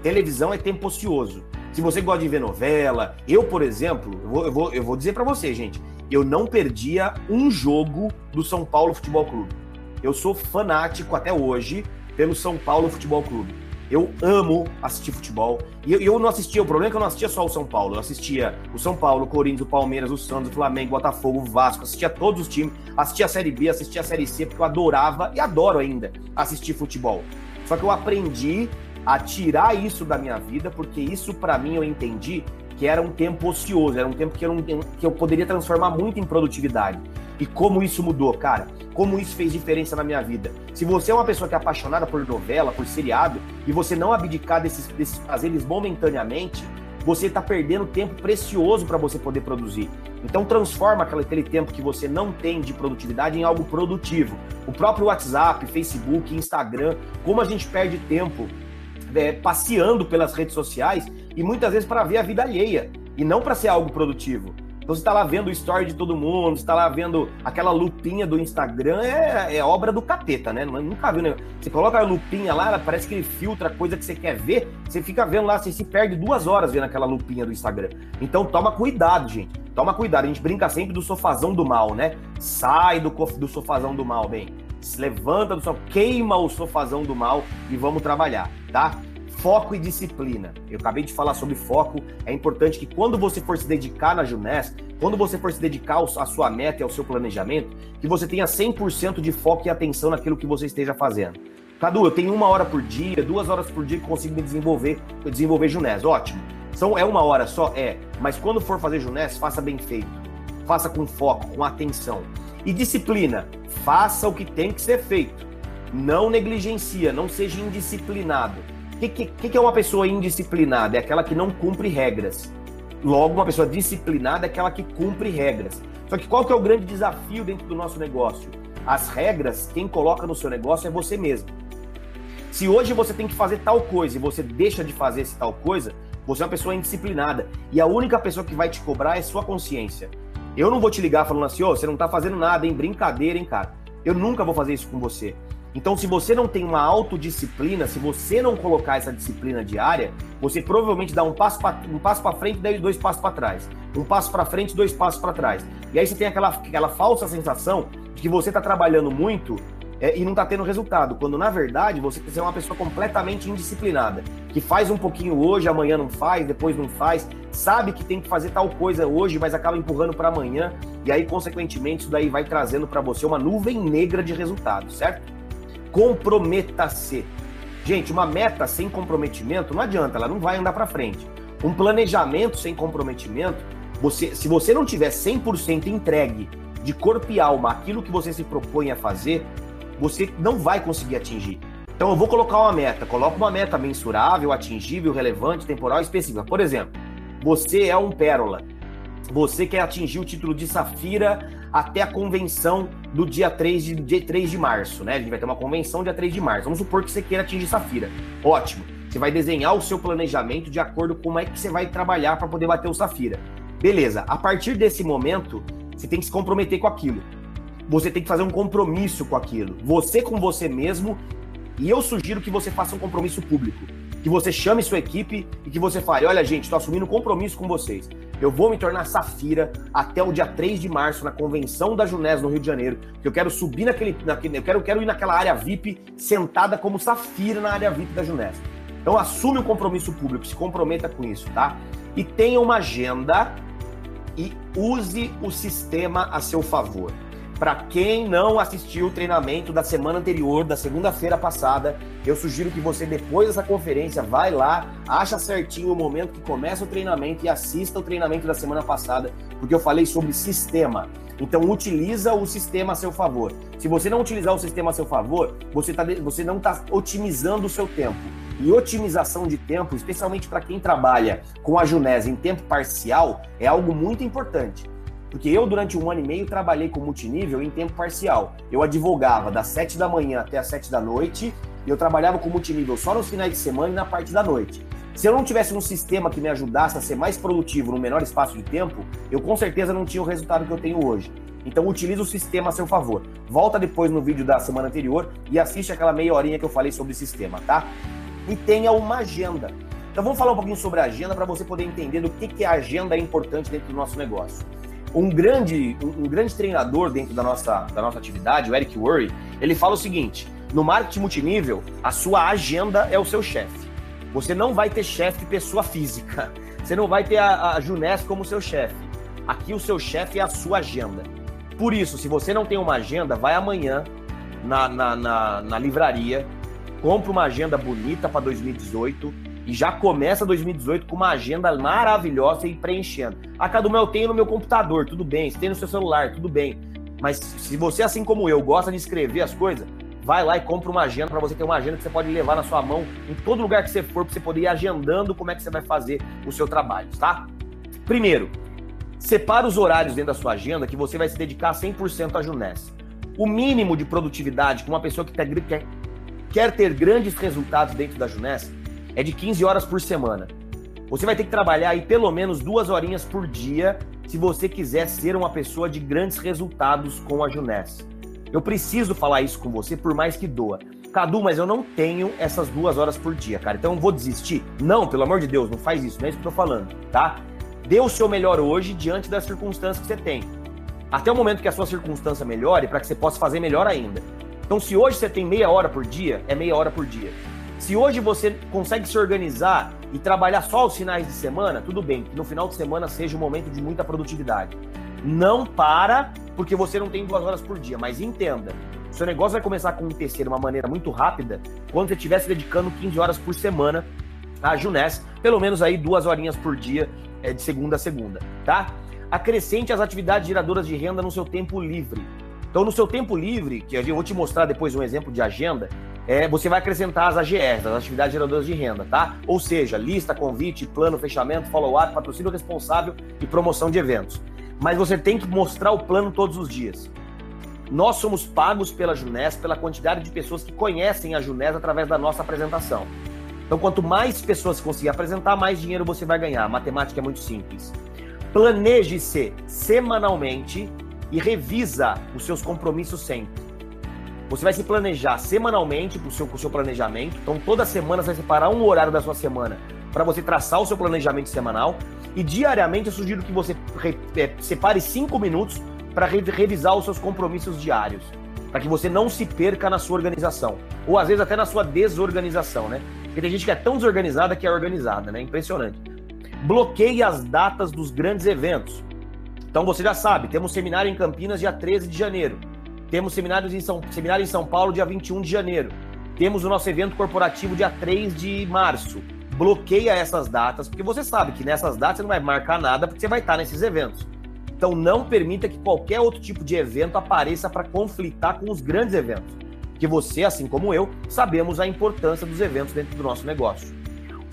Televisão é tempo ocioso. Se você gosta de ver novela, eu, por exemplo, eu vou, eu vou, eu vou dizer para você, gente, eu não perdia um jogo do São Paulo Futebol Clube. Eu sou fanático até hoje pelo São Paulo Futebol Clube. Eu amo assistir futebol. E eu, não assistia, o problema é que eu não assistia só o São Paulo. Eu assistia o São Paulo, o Corinthians, o Palmeiras, o Santos, o Flamengo, o Botafogo, o Vasco. Assistia todos os times. Assistia a Série B, assistia a Série C, porque eu adorava e adoro ainda assistir futebol. Só que eu aprendi a tirar isso da minha vida, porque isso para mim eu entendi que era um tempo ocioso, era um tempo que eu, não, que eu poderia transformar muito em produtividade. E como isso mudou, cara? Como isso fez diferença na minha vida? Se você é uma pessoa que é apaixonada por novela, por seriado, e você não abdicar desses, desses prazeres momentaneamente, você está perdendo tempo precioso para você poder produzir. Então transforma aquele, tempo que você não tem de produtividade em algo produtivo. O próprio WhatsApp, Facebook, Instagram, como a gente perde tempo é, passeando pelas redes sociais e muitas vezes para ver a vida alheia e não para ser algo produtivo. Então você está lá vendo o story de todo mundo, você está lá vendo aquela lupinha do Instagram, é, é obra do capeta, né? Nunca viu, né? Você coloca a lupinha lá, parece que ele filtra coisa que você quer ver, você fica vendo lá, você se perde duas horas vendo aquela lupinha do Instagram. Então toma cuidado, gente. Toma cuidado, a gente brinca sempre do sofazão do mal, né? Sai do, do sofazão do mal, bem. Se levanta do sofá, queima o sofazão do mal e vamos trabalhar, tá? Foco e disciplina. Eu acabei de falar sobre foco. É importante que quando você for se dedicar na Junés, quando você for se dedicar à sua meta e ao seu planejamento, que você tenha 100% de foco e atenção naquilo que você esteja fazendo. Cadu, eu tenho uma hora por dia, duas horas por dia que consigo me desenvolver, desenvolver Junés. Ótimo. Então é uma hora só? É. Mas quando for fazer Junés, faça bem feito. Faça com foco, com atenção. E disciplina. Faça o que tem que ser feito. Não negligencia, não seja indisciplinado que, que, que é uma pessoa indisciplinada? É aquela que não cumpre regras. Logo, uma pessoa disciplinada é aquela que cumpre regras. Só que qual que é o grande desafio dentro do nosso negócio? As regras, quem coloca no seu negócio é você mesmo. Se hoje você tem que fazer tal coisa e você deixa de fazer essa tal coisa, você é uma pessoa indisciplinada. E a única pessoa que vai te cobrar é sua consciência. Eu não vou te ligar falando assim, ô, oh, você não tá fazendo nada, hein? Brincadeira, hein, cara? Eu nunca vou fazer isso com você. Então, se você não tem uma autodisciplina, se você não colocar essa disciplina diária, você provavelmente dá um passo para um passo para frente e dois passos para trás. Um passo para frente, dois passos para trás. E aí você tem aquela, aquela falsa sensação de que você está trabalhando muito é, e não está tendo resultado, quando na verdade você é uma pessoa completamente indisciplinada, que faz um pouquinho hoje, amanhã não faz, depois não faz, sabe que tem que fazer tal coisa hoje, mas acaba empurrando para amanhã, e aí consequentemente isso daí vai trazendo para você uma nuvem negra de resultados, certo? Comprometa-se. Gente, uma meta sem comprometimento não adianta, ela não vai andar para frente. Um planejamento sem comprometimento, você, se você não tiver 100% entregue de corpo e alma aquilo que você se propõe a fazer, você não vai conseguir atingir. Então eu vou colocar uma meta, coloco uma meta mensurável, atingível, relevante, temporal e específica. Por exemplo, você é um pérola. Você quer atingir o título de Safira até a convenção do dia 3 de, dia 3 de março, né? A gente vai ter uma convenção dia 3 de março. Vamos supor que você queira atingir Safira. Ótimo. Você vai desenhar o seu planejamento de acordo com como é que você vai trabalhar para poder bater o Safira. Beleza. A partir desse momento, você tem que se comprometer com aquilo. Você tem que fazer um compromisso com aquilo. Você com você mesmo. E eu sugiro que você faça um compromisso público que você chame sua equipe e que você fale: olha, gente, estou assumindo um compromisso com vocês. Eu vou me tornar Safira até o dia 3 de março, na convenção da Junés, no Rio de Janeiro. Que eu quero subir naquele. naquele eu quero, quero ir naquela área VIP sentada como Safira na área VIP da Junés. Então assume o um compromisso público, se comprometa com isso, tá? E tenha uma agenda e use o sistema a seu favor. Para quem não assistiu o treinamento da semana anterior, da segunda-feira passada, eu sugiro que você, depois dessa conferência, vai lá, acha certinho o momento que começa o treinamento e assista o treinamento da semana passada, porque eu falei sobre sistema. Então utiliza o sistema a seu favor. Se você não utilizar o sistema a seu favor, você, tá, você não está otimizando o seu tempo. E otimização de tempo, especialmente para quem trabalha com a Junés em tempo parcial, é algo muito importante. Porque eu, durante um ano e meio, trabalhei com multinível em tempo parcial. Eu advogava das 7 da manhã até as 7 da noite e eu trabalhava com multinível só nos finais de semana e na parte da noite. Se eu não tivesse um sistema que me ajudasse a ser mais produtivo no menor espaço de tempo, eu com certeza não tinha o resultado que eu tenho hoje. Então utilize o sistema a seu favor. Volta depois no vídeo da semana anterior e assiste aquela meia horinha que eu falei sobre o sistema, tá? E tenha uma agenda. Então vamos falar um pouquinho sobre a agenda para você poder entender do que, que a agenda é importante dentro do nosso negócio um grande, um, grande treinador dentro da nossa, da nossa atividade, o Eric Worre, ele fala o seguinte: no marketing multinível, a sua agenda é o seu chefe. Você não vai ter chefe pessoa física. Você não vai ter a, a Junés como seu chefe. Aqui o seu chefe é a sua agenda. Por isso, se você não tem uma agenda, vai amanhã na, na, na, na livraria, compra uma agenda bonita para 2018 e já começa 2018 com uma agenda maravilhosa e preenchendo. A Cadumel eu tenho no meu computador, tudo bem. Se tem no seu celular, tudo bem. Mas se você, assim como eu, gosta de escrever as coisas, vai lá e compra uma agenda para você ter uma agenda que você pode levar na sua mão em todo lugar que você for, para você poder ir agendando como é que você vai fazer o seu trabalho, tá? Primeiro, separa os horários dentro da sua agenda que você vai se dedicar 100% à Juness. O mínimo de produtividade que uma pessoa que quer ter grandes resultados dentro da Juness é de 15 horas por semana. Você vai ter que trabalhar aí pelo menos duas horinhas por dia, se você quiser ser uma pessoa de grandes resultados com a Juness. Eu preciso falar isso com você, por mais que doa. Cadu, mas eu não tenho essas duas horas por dia, cara. Então eu vou desistir? Não, pelo amor de Deus, não faz isso, não é isso que eu tô falando, tá? Dê o seu melhor hoje diante das circunstâncias que você tem. Até o momento que a sua circunstância melhore, para que você possa fazer melhor ainda. Então, se hoje você tem meia hora por dia, é meia hora por dia. Se hoje você consegue se organizar e trabalhar só os finais de semana, tudo bem, que no final de semana seja um momento de muita produtividade. Não para porque você não tem duas horas por dia, mas entenda, seu negócio vai começar a acontecer de uma maneira muito rápida quando você estiver se dedicando 15 horas por semana à Juness, pelo menos aí duas horinhas por dia, é, de segunda a segunda, tá? Acrescente as atividades geradoras de renda no seu tempo livre. Então, no seu tempo livre, que eu vou te mostrar depois um exemplo de agenda, é, você vai acrescentar as AGRs, as atividades geradoras de renda, tá? Ou seja, lista, convite, plano, fechamento, follow-up, patrocínio responsável e promoção de eventos. Mas você tem que mostrar o plano todos os dias. Nós somos pagos pela Junés pela quantidade de pessoas que conhecem a Junés através da nossa apresentação. Então, quanto mais pessoas conseguir apresentar, mais dinheiro você vai ganhar. A matemática é muito simples. Planeje-se semanalmente e revisa os seus compromissos sempre. Você vai se planejar semanalmente com o seu, seu planejamento. Então, toda semana você vai separar um horário da sua semana para você traçar o seu planejamento semanal. E diariamente eu sugiro que você é, separe cinco minutos para revisar os seus compromissos diários, para que você não se perca na sua organização, ou às vezes até na sua desorganização, né? Porque tem gente que é tão desorganizada que é organizada, né? Impressionante. Bloqueie as datas dos grandes eventos. Então você já sabe, temos seminário em Campinas dia 13 de janeiro. Temos seminários em São, seminário em São Paulo dia 21 de janeiro. Temos o nosso evento corporativo dia 3 de março. Bloqueia essas datas, porque você sabe que nessas datas você não vai marcar nada, porque você vai estar nesses eventos. Então não permita que qualquer outro tipo de evento apareça para conflitar com os grandes eventos. Que você, assim como eu, sabemos a importância dos eventos dentro do nosso negócio.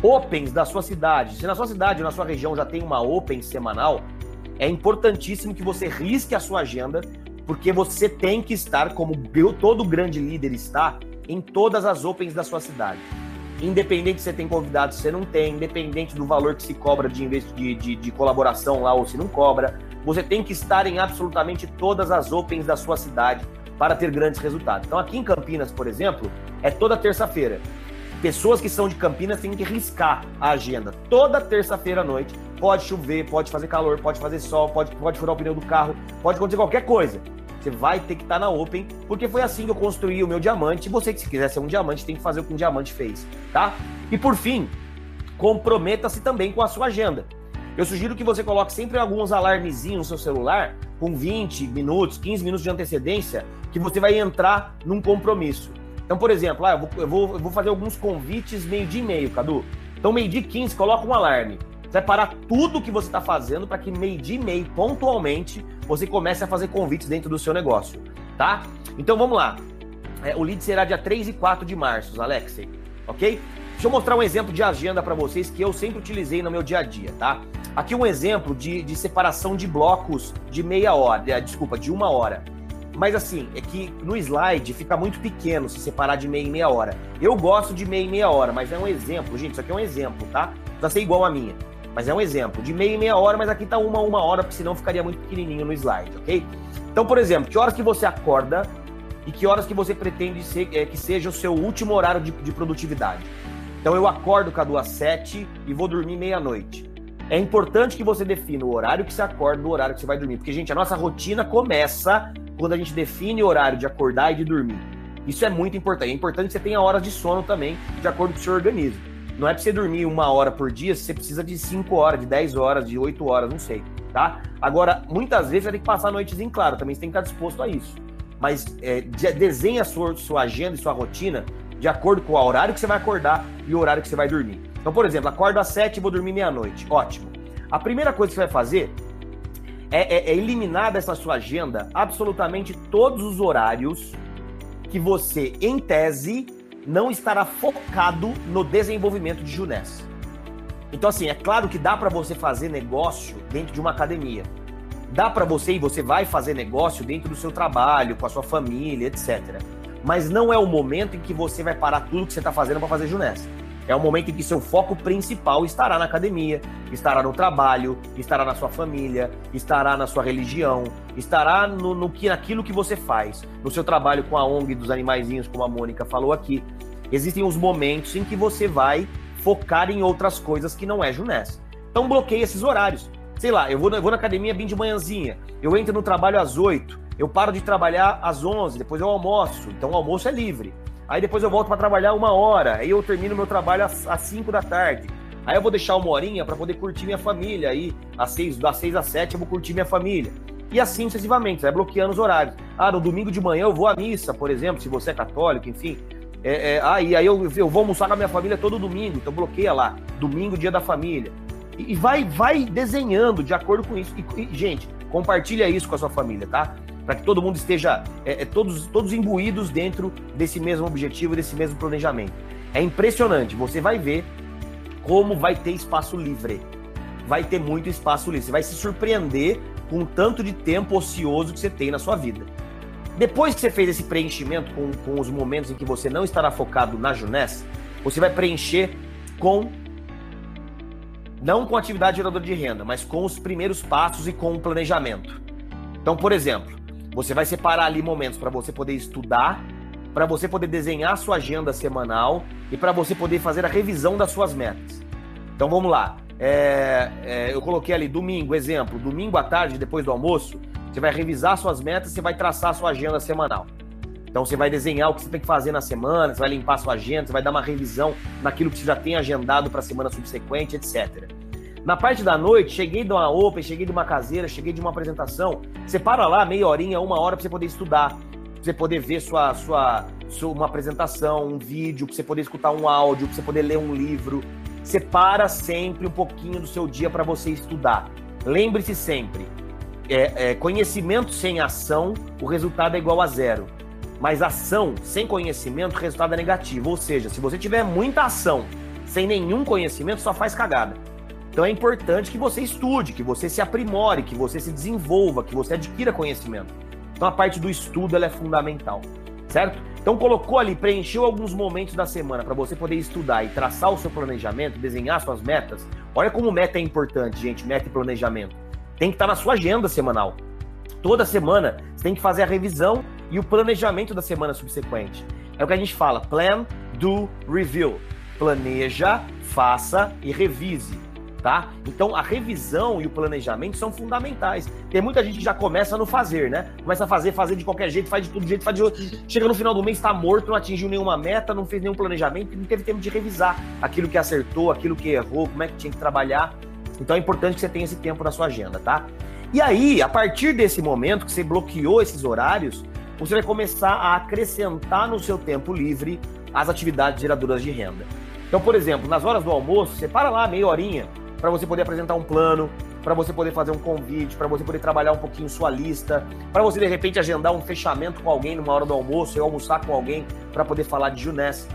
Opens da sua cidade. Se na sua cidade ou na sua região já tem uma Open semanal, é importantíssimo que você risque a sua agenda, porque você tem que estar, como todo grande líder está, em todas as Opens da sua cidade. Independente se você tem convidados, se você não tem, independente do valor que se cobra de, de, de, de colaboração lá ou se não cobra, você tem que estar em absolutamente todas as Opens da sua cidade para ter grandes resultados. Então, aqui em Campinas, por exemplo, é toda terça-feira. Pessoas que são de Campinas têm que riscar a agenda. Toda terça-feira à noite. Pode chover, pode fazer calor, pode fazer sol, pode, pode furar o pneu do carro, pode acontecer qualquer coisa. Você vai ter que estar na Open, porque foi assim que eu construí o meu diamante. Você que se quiser ser um diamante, tem que fazer o que um diamante fez, tá? E por fim, comprometa-se também com a sua agenda. Eu sugiro que você coloque sempre alguns alarmezinhos no seu celular, com 20 minutos, 15 minutos de antecedência, que você vai entrar num compromisso. Então, por exemplo, ah, eu, vou, eu, vou, eu vou fazer alguns convites meio-dia e meio, Cadu. Então, meio-dia e 15, coloca um alarme. Você vai parar tudo que você está fazendo para que meio-dia e meio, pontualmente, você comece a fazer convites dentro do seu negócio, tá? Então, vamos lá. É, o lead será dia 3 e 4 de março, Alexei, ok? Deixa eu mostrar um exemplo de agenda para vocês que eu sempre utilizei no meu dia a dia, tá? Aqui um exemplo de, de separação de blocos de meia hora, de, desculpa, de uma hora. Mas assim, é que no slide fica muito pequeno se separar de meia e meia hora. Eu gosto de meia e meia hora, mas é um exemplo, gente, isso aqui é um exemplo, tá? Precisa ser igual a minha. Mas é um exemplo, de meia e meia hora, mas aqui tá uma uma hora, porque senão ficaria muito pequenininho no slide, ok? Então, por exemplo, que horas que você acorda e que horas que você pretende ser, é, que seja o seu último horário de, de produtividade? Então eu acordo, Cadu, às 7 e vou dormir meia-noite. É importante que você defina o horário que você acorda do horário que você vai dormir. Porque, gente, a nossa rotina começa quando a gente define o horário de acordar e de dormir. Isso é muito importante. É importante que você tenha horas de sono também, de acordo com o seu organismo. Não é para você dormir uma hora por dia você precisa de 5 horas, de 10 horas, de 8 horas, não sei, tá? Agora, muitas vezes você tem que passar noites em claro, também você tem que estar disposto a isso. Mas é, desenhe a sua, sua agenda e sua rotina de acordo com o horário que você vai acordar e o horário que você vai dormir. Então, por exemplo, acordo às 7 e vou dormir meia-noite. Ótimo. A primeira coisa que você vai fazer é, é, é eliminar dessa sua agenda absolutamente todos os horários que você, em tese, não estará focado no desenvolvimento de Junés. Então, assim, é claro que dá para você fazer negócio dentro de uma academia. Dá para você e você vai fazer negócio dentro do seu trabalho, com a sua família, etc mas não é o momento em que você vai parar tudo que você está fazendo para fazer Junés. É o momento em que seu foco principal estará na academia, estará no trabalho, estará na sua família, estará na sua religião, estará no, no que naquilo que você faz, no seu trabalho com a ONG dos animaizinhos, como a Mônica falou aqui. Existem os momentos em que você vai focar em outras coisas que não é Junés. Então bloqueie esses horários. Sei lá, eu vou, eu vou na academia bem de manhãzinha, eu entro no trabalho às 8, eu paro de trabalhar às 11, depois eu almoço, então o almoço é livre. Aí depois eu volto para trabalhar uma hora, aí eu termino meu trabalho às, 5 da tarde. Aí eu vou deixar uma horinha para poder curtir minha família. Aí, às 6, das 6 às 7 eu vou curtir minha família. E assim sucessivamente, vai bloqueando os horários. Ah, no domingo de manhã eu vou à missa, por exemplo, se você é católico, enfim. É, é, aí, aí eu, eu vou almoçar com a minha família todo domingo, então bloqueia lá. Domingo, dia da família. E, e vai, vai desenhando de acordo com isso. E, e, gente, compartilha isso com a sua família, tá? Para que todo mundo esteja é, é, todos, todos imbuídos dentro desse mesmo objetivo, desse mesmo planejamento. É impressionante, você vai ver como vai ter espaço livre. Vai ter muito espaço livre. Você vai se surpreender com o tanto de tempo ocioso que você tem na sua vida. Depois que você fez esse preenchimento com, com os momentos em que você não estará focado na Junés, você vai preencher com não com atividade geradora de renda, mas com os primeiros passos e com o planejamento. Então, por exemplo, você vai separar ali momentos para você poder estudar, para você poder desenhar a sua agenda semanal e para você poder fazer a revisão das suas metas. Então vamos lá. É, é, eu coloquei ali domingo, exemplo, domingo à tarde, depois do almoço, você vai revisar suas metas, você vai traçar sua agenda semanal. Então você vai desenhar o que você tem que fazer na semana, você vai limpar sua agenda, você vai dar uma revisão naquilo que você já tem agendado para a semana subsequente, etc. Na parte da noite, cheguei de uma open, cheguei de uma caseira, cheguei de uma apresentação. Você para lá meia horinha, uma hora para você poder estudar, pra você poder ver sua, sua, sua uma apresentação, um vídeo, para você poder escutar um áudio, para você poder ler um livro. Separa sempre um pouquinho do seu dia para você estudar. Lembre-se sempre, é, é, conhecimento sem ação, o resultado é igual a zero. Mas ação sem conhecimento, o resultado é negativo. Ou seja, se você tiver muita ação sem nenhum conhecimento, só faz cagada. Então é importante que você estude, que você se aprimore, que você se desenvolva, que você adquira conhecimento. Então a parte do estudo é fundamental, certo? Então colocou ali, preencheu alguns momentos da semana para você poder estudar e traçar o seu planejamento, desenhar suas metas. Olha como meta é importante, gente, meta e planejamento. Tem que estar tá na sua agenda semanal. Toda semana você tem que fazer a revisão e o planejamento da semana subsequente. É o que a gente fala, plan, do, review. Planeja, faça e revise tá? Então a revisão e o planejamento são fundamentais. Tem muita gente que já começa no fazer, né? Começa a fazer, fazer de qualquer jeito, faz de todo jeito, faz de outro. Chega no final do mês, está morto, não atingiu nenhuma meta, não fez nenhum planejamento, não teve tempo de revisar aquilo que acertou, aquilo que errou, como é que tinha que trabalhar. Então é importante que você tenha esse tempo na sua agenda, tá? E aí, a partir desse momento que você bloqueou esses horários, você vai começar a acrescentar no seu tempo livre as atividades geradoras de renda. Então, por exemplo, nas horas do almoço, você para lá meia horinha, para você poder apresentar um plano, para você poder fazer um convite, para você poder trabalhar um pouquinho sua lista, para você de repente agendar um fechamento com alguém numa hora do almoço, ou almoçar com alguém para poder falar de Juness.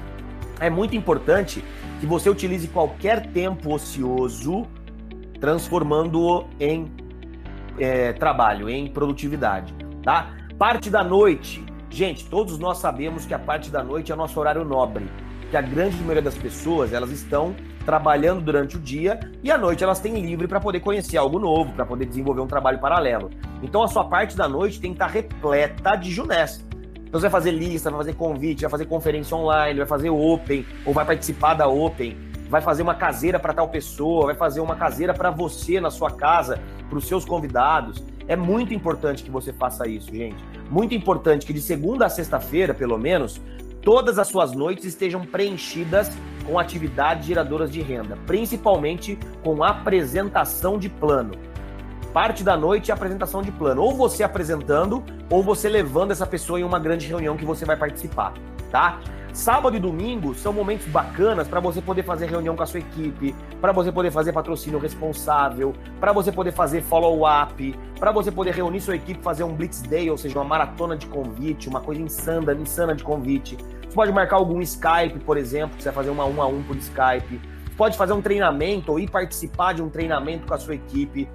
É muito importante que você utilize qualquer tempo ocioso transformando-o em é, trabalho, em produtividade, tá? Parte da noite, gente, todos nós sabemos que a parte da noite é nosso horário nobre, que a grande maioria das pessoas elas estão trabalhando durante o dia e à noite elas têm livre para poder conhecer algo novo, para poder desenvolver um trabalho paralelo. Então a sua parte da noite tem que estar tá repleta de Junés. Então você vai fazer lista, vai fazer convite, vai fazer conferência online, vai fazer open, ou vai participar da open, vai fazer uma caseira para tal pessoa, vai fazer uma caseira para você na sua casa, para os seus convidados. É muito importante que você faça isso, gente. Muito importante que de segunda a sexta-feira, pelo menos, todas as suas noites estejam preenchidas com atividades geradoras de renda, principalmente com apresentação de plano. Parte da noite é apresentação de plano, ou você apresentando, ou você levando essa pessoa em uma grande reunião que você vai participar, tá? Sábado e domingo são momentos bacanas para você poder fazer reunião com a sua equipe, para você poder fazer patrocínio responsável, para você poder fazer follow-up, para você poder reunir sua equipe, fazer um blitz day, ou seja, uma maratona de convite, uma coisa insana, insana de convite. Você pode marcar algum Skype, por exemplo, que você vai fazer uma um a um por Skype. Você pode fazer um treinamento ou ir participar de um treinamento com a sua equipe,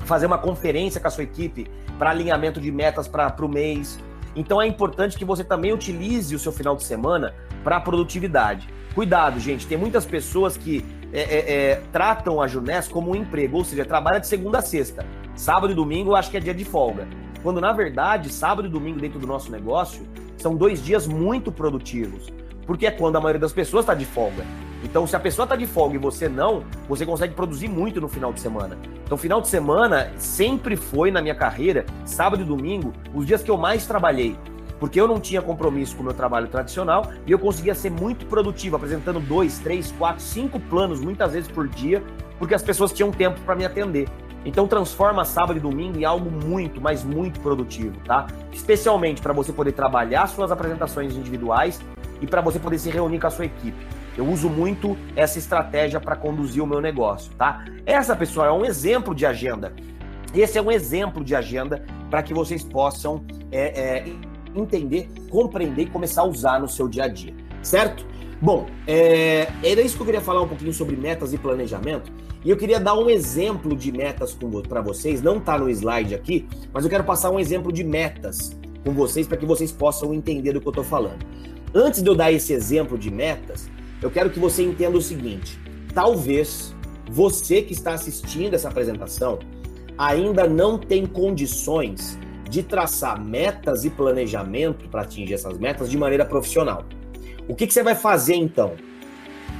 fazer uma conferência com a sua equipe para alinhamento de metas para o mês. Então é importante que você também utilize o seu final de semana para produtividade. cuidado, gente. Tem muitas pessoas que é, é, é, tratam a Junés como um emprego, ou seja, trabalha de segunda a sexta. Sábado e domingo eu acho que é dia de folga. Quando na verdade, sábado e domingo dentro do nosso negócio são dois dias muito produtivos. Porque é quando a maioria das pessoas está de folga. Então, se a pessoa está de folga e você não, você consegue produzir muito no final de semana. Então, final de semana sempre foi na minha carreira, sábado e domingo, os dias que eu mais trabalhei porque eu não tinha compromisso com o meu trabalho tradicional e eu conseguia ser muito produtivo, apresentando dois, três, quatro, cinco planos muitas vezes por dia, porque as pessoas tinham tempo para me atender. Então transforma sábado e domingo em algo muito, mas muito produtivo, tá? Especialmente para você poder trabalhar suas apresentações individuais e para você poder se reunir com a sua equipe. Eu uso muito essa estratégia para conduzir o meu negócio, tá? Essa, pessoal, é um exemplo de agenda. Esse é um exemplo de agenda para que vocês possam é, é, entender, compreender e começar a usar no seu dia a dia, certo? Bom, é, era isso que eu queria falar um pouquinho sobre metas e planejamento. E eu queria dar um exemplo de metas para vocês. Não está no slide aqui, mas eu quero passar um exemplo de metas com vocês para que vocês possam entender do que eu estou falando. Antes de eu dar esse exemplo de metas, eu quero que você entenda o seguinte: talvez você que está assistindo essa apresentação ainda não tem condições de traçar metas e planejamento para atingir essas metas de maneira profissional. O que, que você vai fazer então?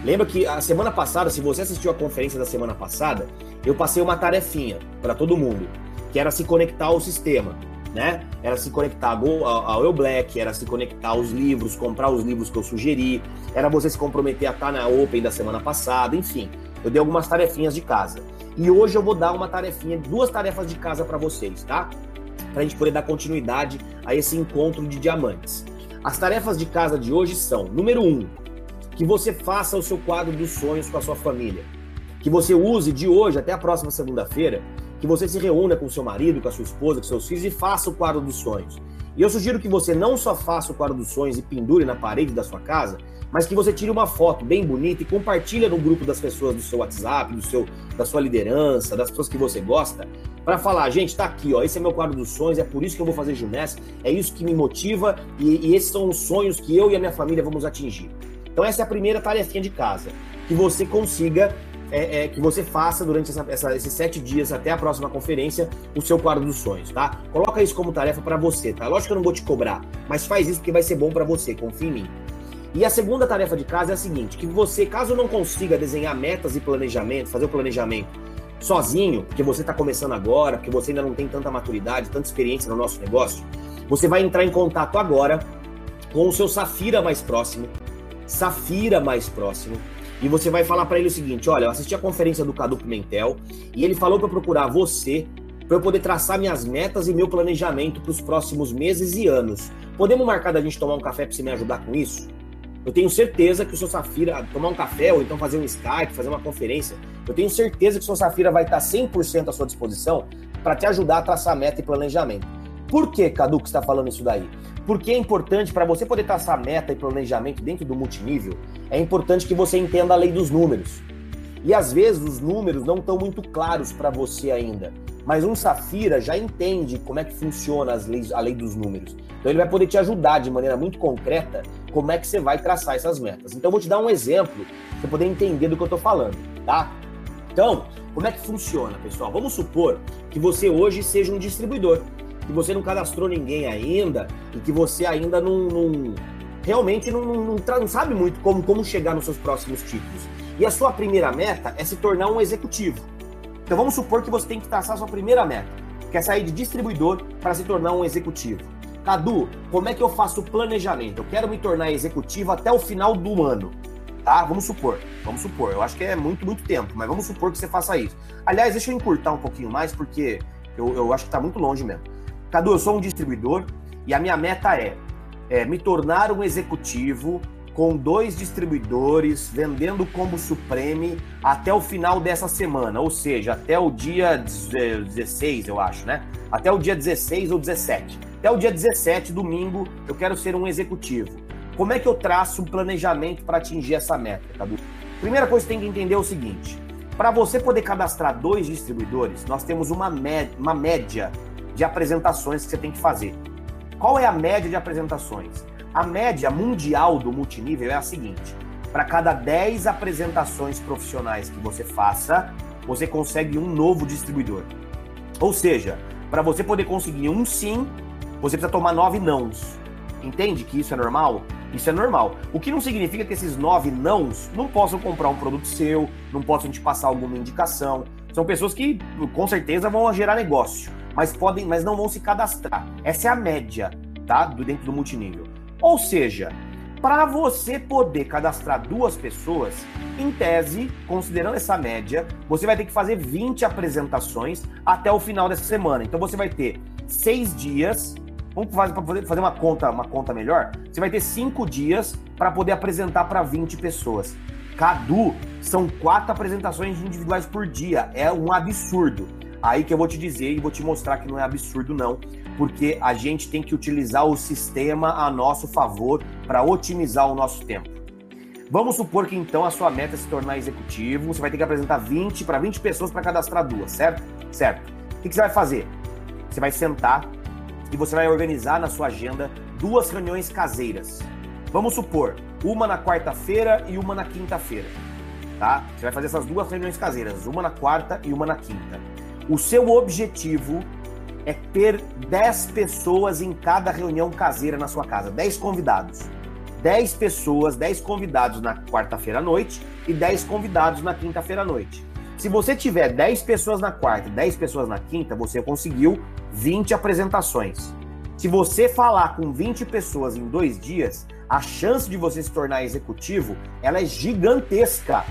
Lembra que a semana passada, se você assistiu a conferência da semana passada, eu passei uma tarefinha para todo mundo, que era se conectar ao sistema, né? Era se conectar ao Eu Black, era se conectar aos livros, comprar os livros que eu sugeri, era você se comprometer a estar na Open da semana passada, enfim. Eu dei algumas tarefinhas de casa. E hoje eu vou dar uma tarefinha, duas tarefas de casa para vocês, tá? para a gente poder dar continuidade a esse encontro de diamantes. As tarefas de casa de hoje são: número um, que você faça o seu quadro dos sonhos com a sua família. Que você use de hoje até a próxima segunda-feira, que você se reúna com seu marido, com a sua esposa, com seus filhos e faça o quadro dos sonhos. E eu sugiro que você não só faça o quadro dos sonhos e pendure na parede da sua casa, mas que você tire uma foto bem bonita e compartilhe no grupo das pessoas do seu WhatsApp, do seu, da sua liderança, das pessoas que você gosta, para falar, gente, tá aqui, ó, esse é meu quadro dos sonhos, é por isso que eu vou fazer Junés, é isso que me motiva e, e esses são os sonhos que eu e a minha família vamos atingir. Então essa é a primeira tarefinha de casa, que você consiga é, é, que você faça durante essa, essa, esses sete dias até a próxima conferência o seu quadro dos sonhos, tá? Coloca isso como tarefa para você, tá? Lógico que eu não vou te cobrar, mas faz isso porque vai ser bom para você, confia em mim. E a segunda tarefa de casa é a seguinte: que você, caso não consiga desenhar metas e planejamento, fazer o planejamento sozinho, porque você está começando agora, porque você ainda não tem tanta maturidade, tanta experiência no nosso negócio, você vai entrar em contato agora com o seu Safira mais próximo, Safira mais próximo, e você vai falar para ele o seguinte: olha, eu assisti a conferência do Cadu Pimentel e ele falou para procurar você para eu poder traçar minhas metas e meu planejamento para os próximos meses e anos. Podemos marcar da gente tomar um café para você me ajudar com isso? Eu tenho certeza que o seu Safira, tomar um café ou então fazer um Skype, fazer uma conferência, eu tenho certeza que o seu Safira vai estar 100% à sua disposição para te ajudar a traçar meta e planejamento. Por que, Cadu, que está falando isso daí? Porque é importante para você poder traçar meta e planejamento dentro do multinível, é importante que você entenda a lei dos números. E às vezes os números não estão muito claros para você ainda. Mas um Safira já entende como é que funciona as leis, a lei dos números. Então ele vai poder te ajudar de maneira muito concreta como é que você vai traçar essas metas. Então eu vou te dar um exemplo para você poder entender do que eu estou falando, tá? Então, como é que funciona, pessoal? Vamos supor que você hoje seja um distribuidor, que você não cadastrou ninguém ainda e que você ainda não, não realmente não, não, não, sabe muito como, como chegar nos seus próximos títulos. E a sua primeira meta é se tornar um executivo. Então vamos supor que você tem que traçar a sua primeira meta, que é sair de distribuidor para se tornar um executivo. Cadu, como é que eu faço o planejamento? Eu quero me tornar executivo até o final do ano tá? Vamos supor, vamos supor. Eu acho que é muito, muito tempo, mas vamos supor que você faça isso. Aliás, deixa eu encurtar um pouquinho mais, porque eu, eu acho que está muito longe mesmo. Cadu, eu sou um distribuidor e a minha meta é, é me tornar um executivo com dois distribuidores vendendo combo Supreme até o final dessa semana, ou seja, até o dia 16, eu acho, né? Até o dia 16 ou 17. Até o dia 17, domingo, eu quero ser um executivo. Como é que eu traço um planejamento para atingir essa meta, Cadu? Primeira coisa que tem que entender é o seguinte: para você poder cadastrar dois distribuidores, nós temos uma, uma média de apresentações que você tem que fazer. Qual é a média de apresentações? A média mundial do multinível é a seguinte: para cada 10 apresentações profissionais que você faça, você consegue um novo distribuidor. Ou seja, para você poder conseguir um sim, você precisa tomar nove nãos. Entende que isso é normal? Isso é normal. O que não significa que esses nove nãos não possam comprar um produto seu, não possam te passar alguma indicação. São pessoas que com certeza vão gerar negócio, mas podem, mas não vão se cadastrar. Essa é a média, tá? Do dentro do multinível. Ou seja, para você poder cadastrar duas pessoas, em tese, considerando essa média, você vai ter que fazer 20 apresentações até o final dessa semana. Então você vai ter seis dias. Vamos fazer, uma conta, uma conta melhor. Você vai ter cinco dias para poder apresentar para 20 pessoas. Cadu, são quatro apresentações individuais por dia. É um absurdo. Aí que eu vou te dizer e vou te mostrar que não é absurdo, não porque a gente tem que utilizar o sistema a nosso favor para otimizar o nosso tempo. Vamos supor que então a sua meta é se tornar executivo, você vai ter que apresentar 20 para 20 pessoas para cadastrar duas, certo? Certo. O que, que você vai fazer? Você vai sentar e você vai organizar na sua agenda duas reuniões caseiras. Vamos supor, uma na quarta-feira e uma na quinta-feira. Tá? Você vai fazer essas duas reuniões caseiras, uma na quarta e uma na quinta. O seu objetivo é ter 10 pessoas em cada reunião caseira na sua casa, 10 convidados. 10 pessoas, 10 convidados na quarta-feira à noite e 10 convidados na quinta-feira à noite. Se você tiver 10 pessoas na quarta e 10 pessoas na quinta, você conseguiu 20 apresentações. Se você falar com 20 pessoas em dois dias, a chance de você se tornar executivo ela é gigantesca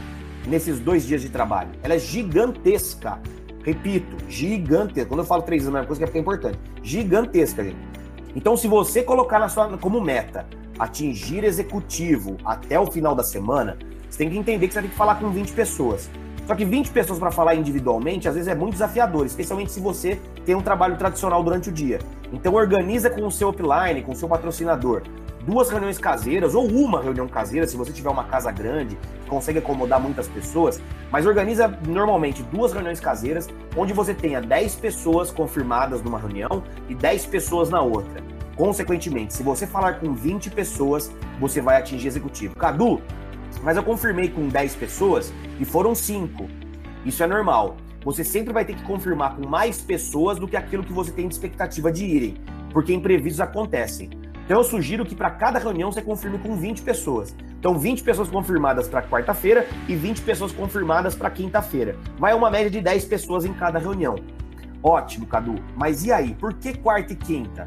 nesses dois dias de trabalho. Ela é gigantesca. Repito, gigantesca. Quando eu falo três anos, é uma coisa que é importante. Gigantesca, gente. Então, se você colocar na sua, como meta atingir executivo até o final da semana, você tem que entender que você vai ter que falar com 20 pessoas. Só que 20 pessoas para falar individualmente, às vezes é muito desafiador, especialmente se você tem um trabalho tradicional durante o dia. Então organiza com o seu upline, com o seu patrocinador duas reuniões caseiras ou uma reunião caseira, se você tiver uma casa grande, consegue acomodar muitas pessoas, mas organiza normalmente duas reuniões caseiras, onde você tenha 10 pessoas confirmadas numa reunião e 10 pessoas na outra. Consequentemente, se você falar com 20 pessoas, você vai atingir executivo. Cadu, mas eu confirmei com 10 pessoas e foram 5. Isso é normal. Você sempre vai ter que confirmar com mais pessoas do que aquilo que você tem de expectativa de irem, porque imprevistos acontecem. Então eu sugiro que para cada reunião você confirme com 20 pessoas. Então 20 pessoas confirmadas para quarta-feira e 20 pessoas confirmadas para quinta-feira. Vai uma média de 10 pessoas em cada reunião. Ótimo, Cadu. Mas e aí? Por que quarta e quinta?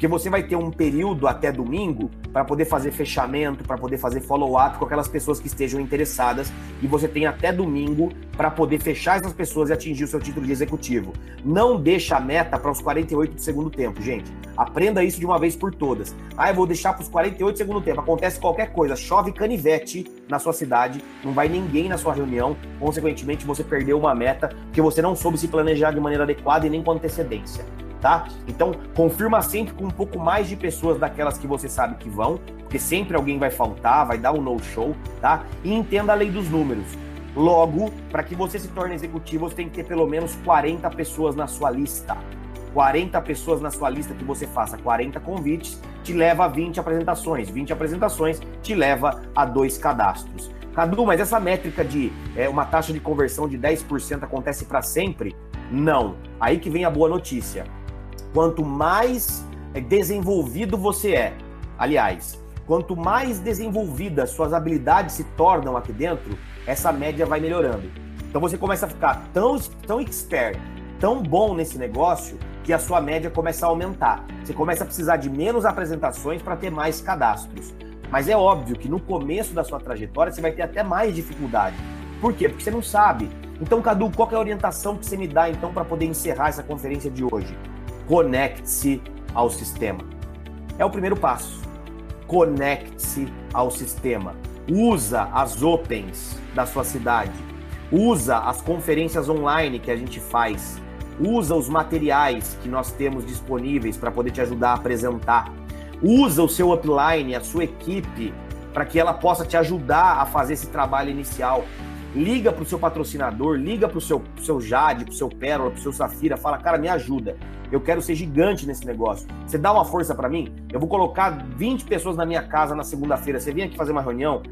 Porque você vai ter um período até domingo para poder fazer fechamento, para poder fazer follow-up com aquelas pessoas que estejam interessadas e você tem até domingo para poder fechar essas pessoas e atingir o seu título de executivo. Não deixa a meta para os 48 do segundo tempo, gente. Aprenda isso de uma vez por todas. Ah, eu vou deixar para os 48 do segundo tempo. Acontece qualquer coisa, chove canivete na sua cidade, não vai ninguém na sua reunião, consequentemente você perdeu uma meta porque você não soube se planejar de maneira adequada e nem com antecedência tá? Então, confirma sempre com um pouco mais de pessoas daquelas que você sabe que vão, porque sempre alguém vai faltar, vai dar um no-show, tá? E entenda a lei dos números. Logo, para que você se torne executivo, você tem que ter pelo menos 40 pessoas na sua lista. 40 pessoas na sua lista que você faça 40 convites, te leva a 20 apresentações. 20 apresentações te leva a dois cadastros. Cadu, mas essa métrica de é, uma taxa de conversão de 10% acontece para sempre? Não. Aí que vem a boa notícia. Quanto mais é, desenvolvido você é, aliás, quanto mais desenvolvidas suas habilidades se tornam aqui dentro, essa média vai melhorando. Então você começa a ficar tão, tão expert, tão bom nesse negócio, que a sua média começa a aumentar. Você começa a precisar de menos apresentações para ter mais cadastros. Mas é óbvio que no começo da sua trajetória você vai ter até mais dificuldade. Por quê? Porque você não sabe. Então, Cadu, qual é a orientação que você me dá então para poder encerrar essa conferência de hoje? Conecte-se ao sistema. É o primeiro passo. Conecte-se ao sistema. Usa as opens da sua cidade. Usa as conferências online que a gente faz. Usa os materiais que nós temos disponíveis para poder te ajudar a apresentar. Usa o seu upline, a sua equipe, para que ela possa te ajudar a fazer esse trabalho inicial liga para o seu patrocinador, liga para o seu, seu Jade, para o seu Pérola, para o seu Safira, fala, cara, me ajuda. Eu quero ser gigante nesse negócio. Você dá uma força para mim? Eu vou colocar 20 pessoas na minha casa na segunda-feira. Você vem aqui fazer uma reunião?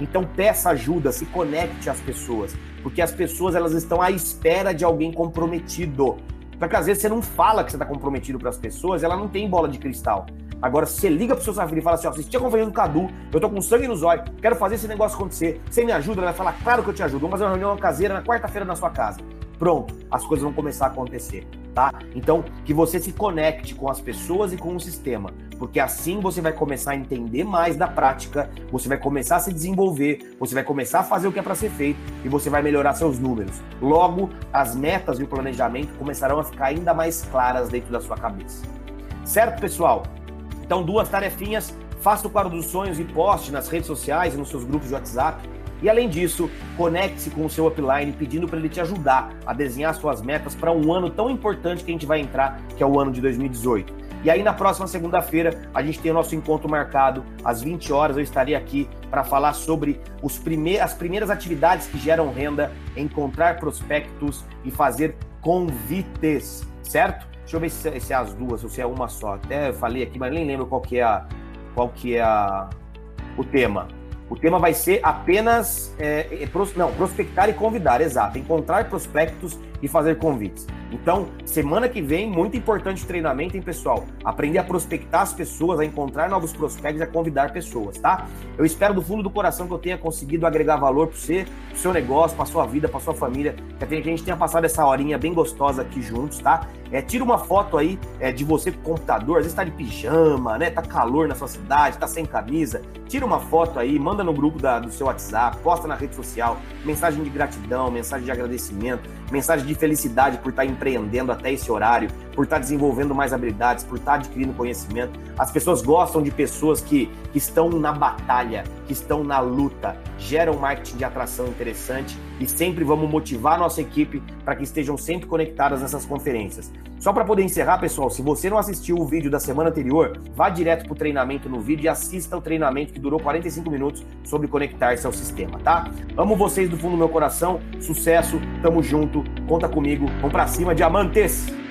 Então peça ajuda, se conecte às pessoas, porque as pessoas elas estão à espera de alguém comprometido. Porque às vezes você não fala que você está comprometido para as pessoas, ela não tem bola de cristal. Agora, você liga pro seu filha e fala assim: ó, você tinha confiança no Cadu, eu tô com sangue nos olhos, quero fazer esse negócio acontecer. Você me ajuda? Ela vai falar: claro que eu te ajudo. Vamos fazer uma reunião caseira na quarta-feira na sua casa. Pronto, as coisas vão começar a acontecer, tá? Então, que você se conecte com as pessoas e com o sistema, porque assim você vai começar a entender mais da prática, você vai começar a se desenvolver, você vai começar a fazer o que é para ser feito e você vai melhorar seus números. Logo, as metas e o planejamento começarão a ficar ainda mais claras dentro da sua cabeça. Certo, pessoal? Então, duas tarefinhas. Faça o quadro dos sonhos e poste nas redes sociais e nos seus grupos de WhatsApp. E além disso, conecte-se com o seu upline pedindo para ele te ajudar a desenhar suas metas para um ano tão importante que a gente vai entrar, que é o ano de 2018. E aí na próxima segunda-feira a gente tem o nosso encontro marcado às 20 horas. Eu estarei aqui para falar sobre prime as primeiras atividades que geram renda, encontrar prospectos e fazer convites, certo? Deixa eu ver se, se é as duas ou se é uma só. Até falei aqui, mas nem lembro qual que é, a, qual que é a, o tema. O tema vai ser apenas é, é, pros, não, prospectar e convidar, exato. Encontrar prospectos e fazer convites. Então, semana que vem, muito importante treinamento, hein, pessoal? Aprender a prospectar as pessoas, a encontrar novos prospectos a convidar pessoas, tá? Eu espero do fundo do coração que eu tenha conseguido agregar valor para você, pro seu negócio, para sua vida, para sua família, que a gente tenha passado essa horinha bem gostosa aqui juntos, tá? É, tira uma foto aí é, de você com o computador, às vezes tá de pijama, né? Tá calor na sua cidade, tá sem camisa. Tira uma foto aí, manda no grupo da, do seu WhatsApp, posta na rede social, mensagem de gratidão, mensagem de agradecimento, mensagem de felicidade por estar empreendendo até esse horário, por estar desenvolvendo mais habilidades, por estar adquirindo conhecimento. As pessoas gostam de pessoas que, que estão na batalha, que estão na luta, geram marketing de atração interessante e sempre vamos motivar a nossa equipe para que estejam sempre conectadas nessas conferências. Só para poder encerrar, pessoal, se você não assistiu o vídeo da semana anterior, vá direto para o treinamento no vídeo e assista o treinamento que durou 45 minutos sobre conectar-se ao sistema, tá? Amo vocês do fundo do meu coração, sucesso, tamo junto, conta comigo, vamos para cima, diamantes!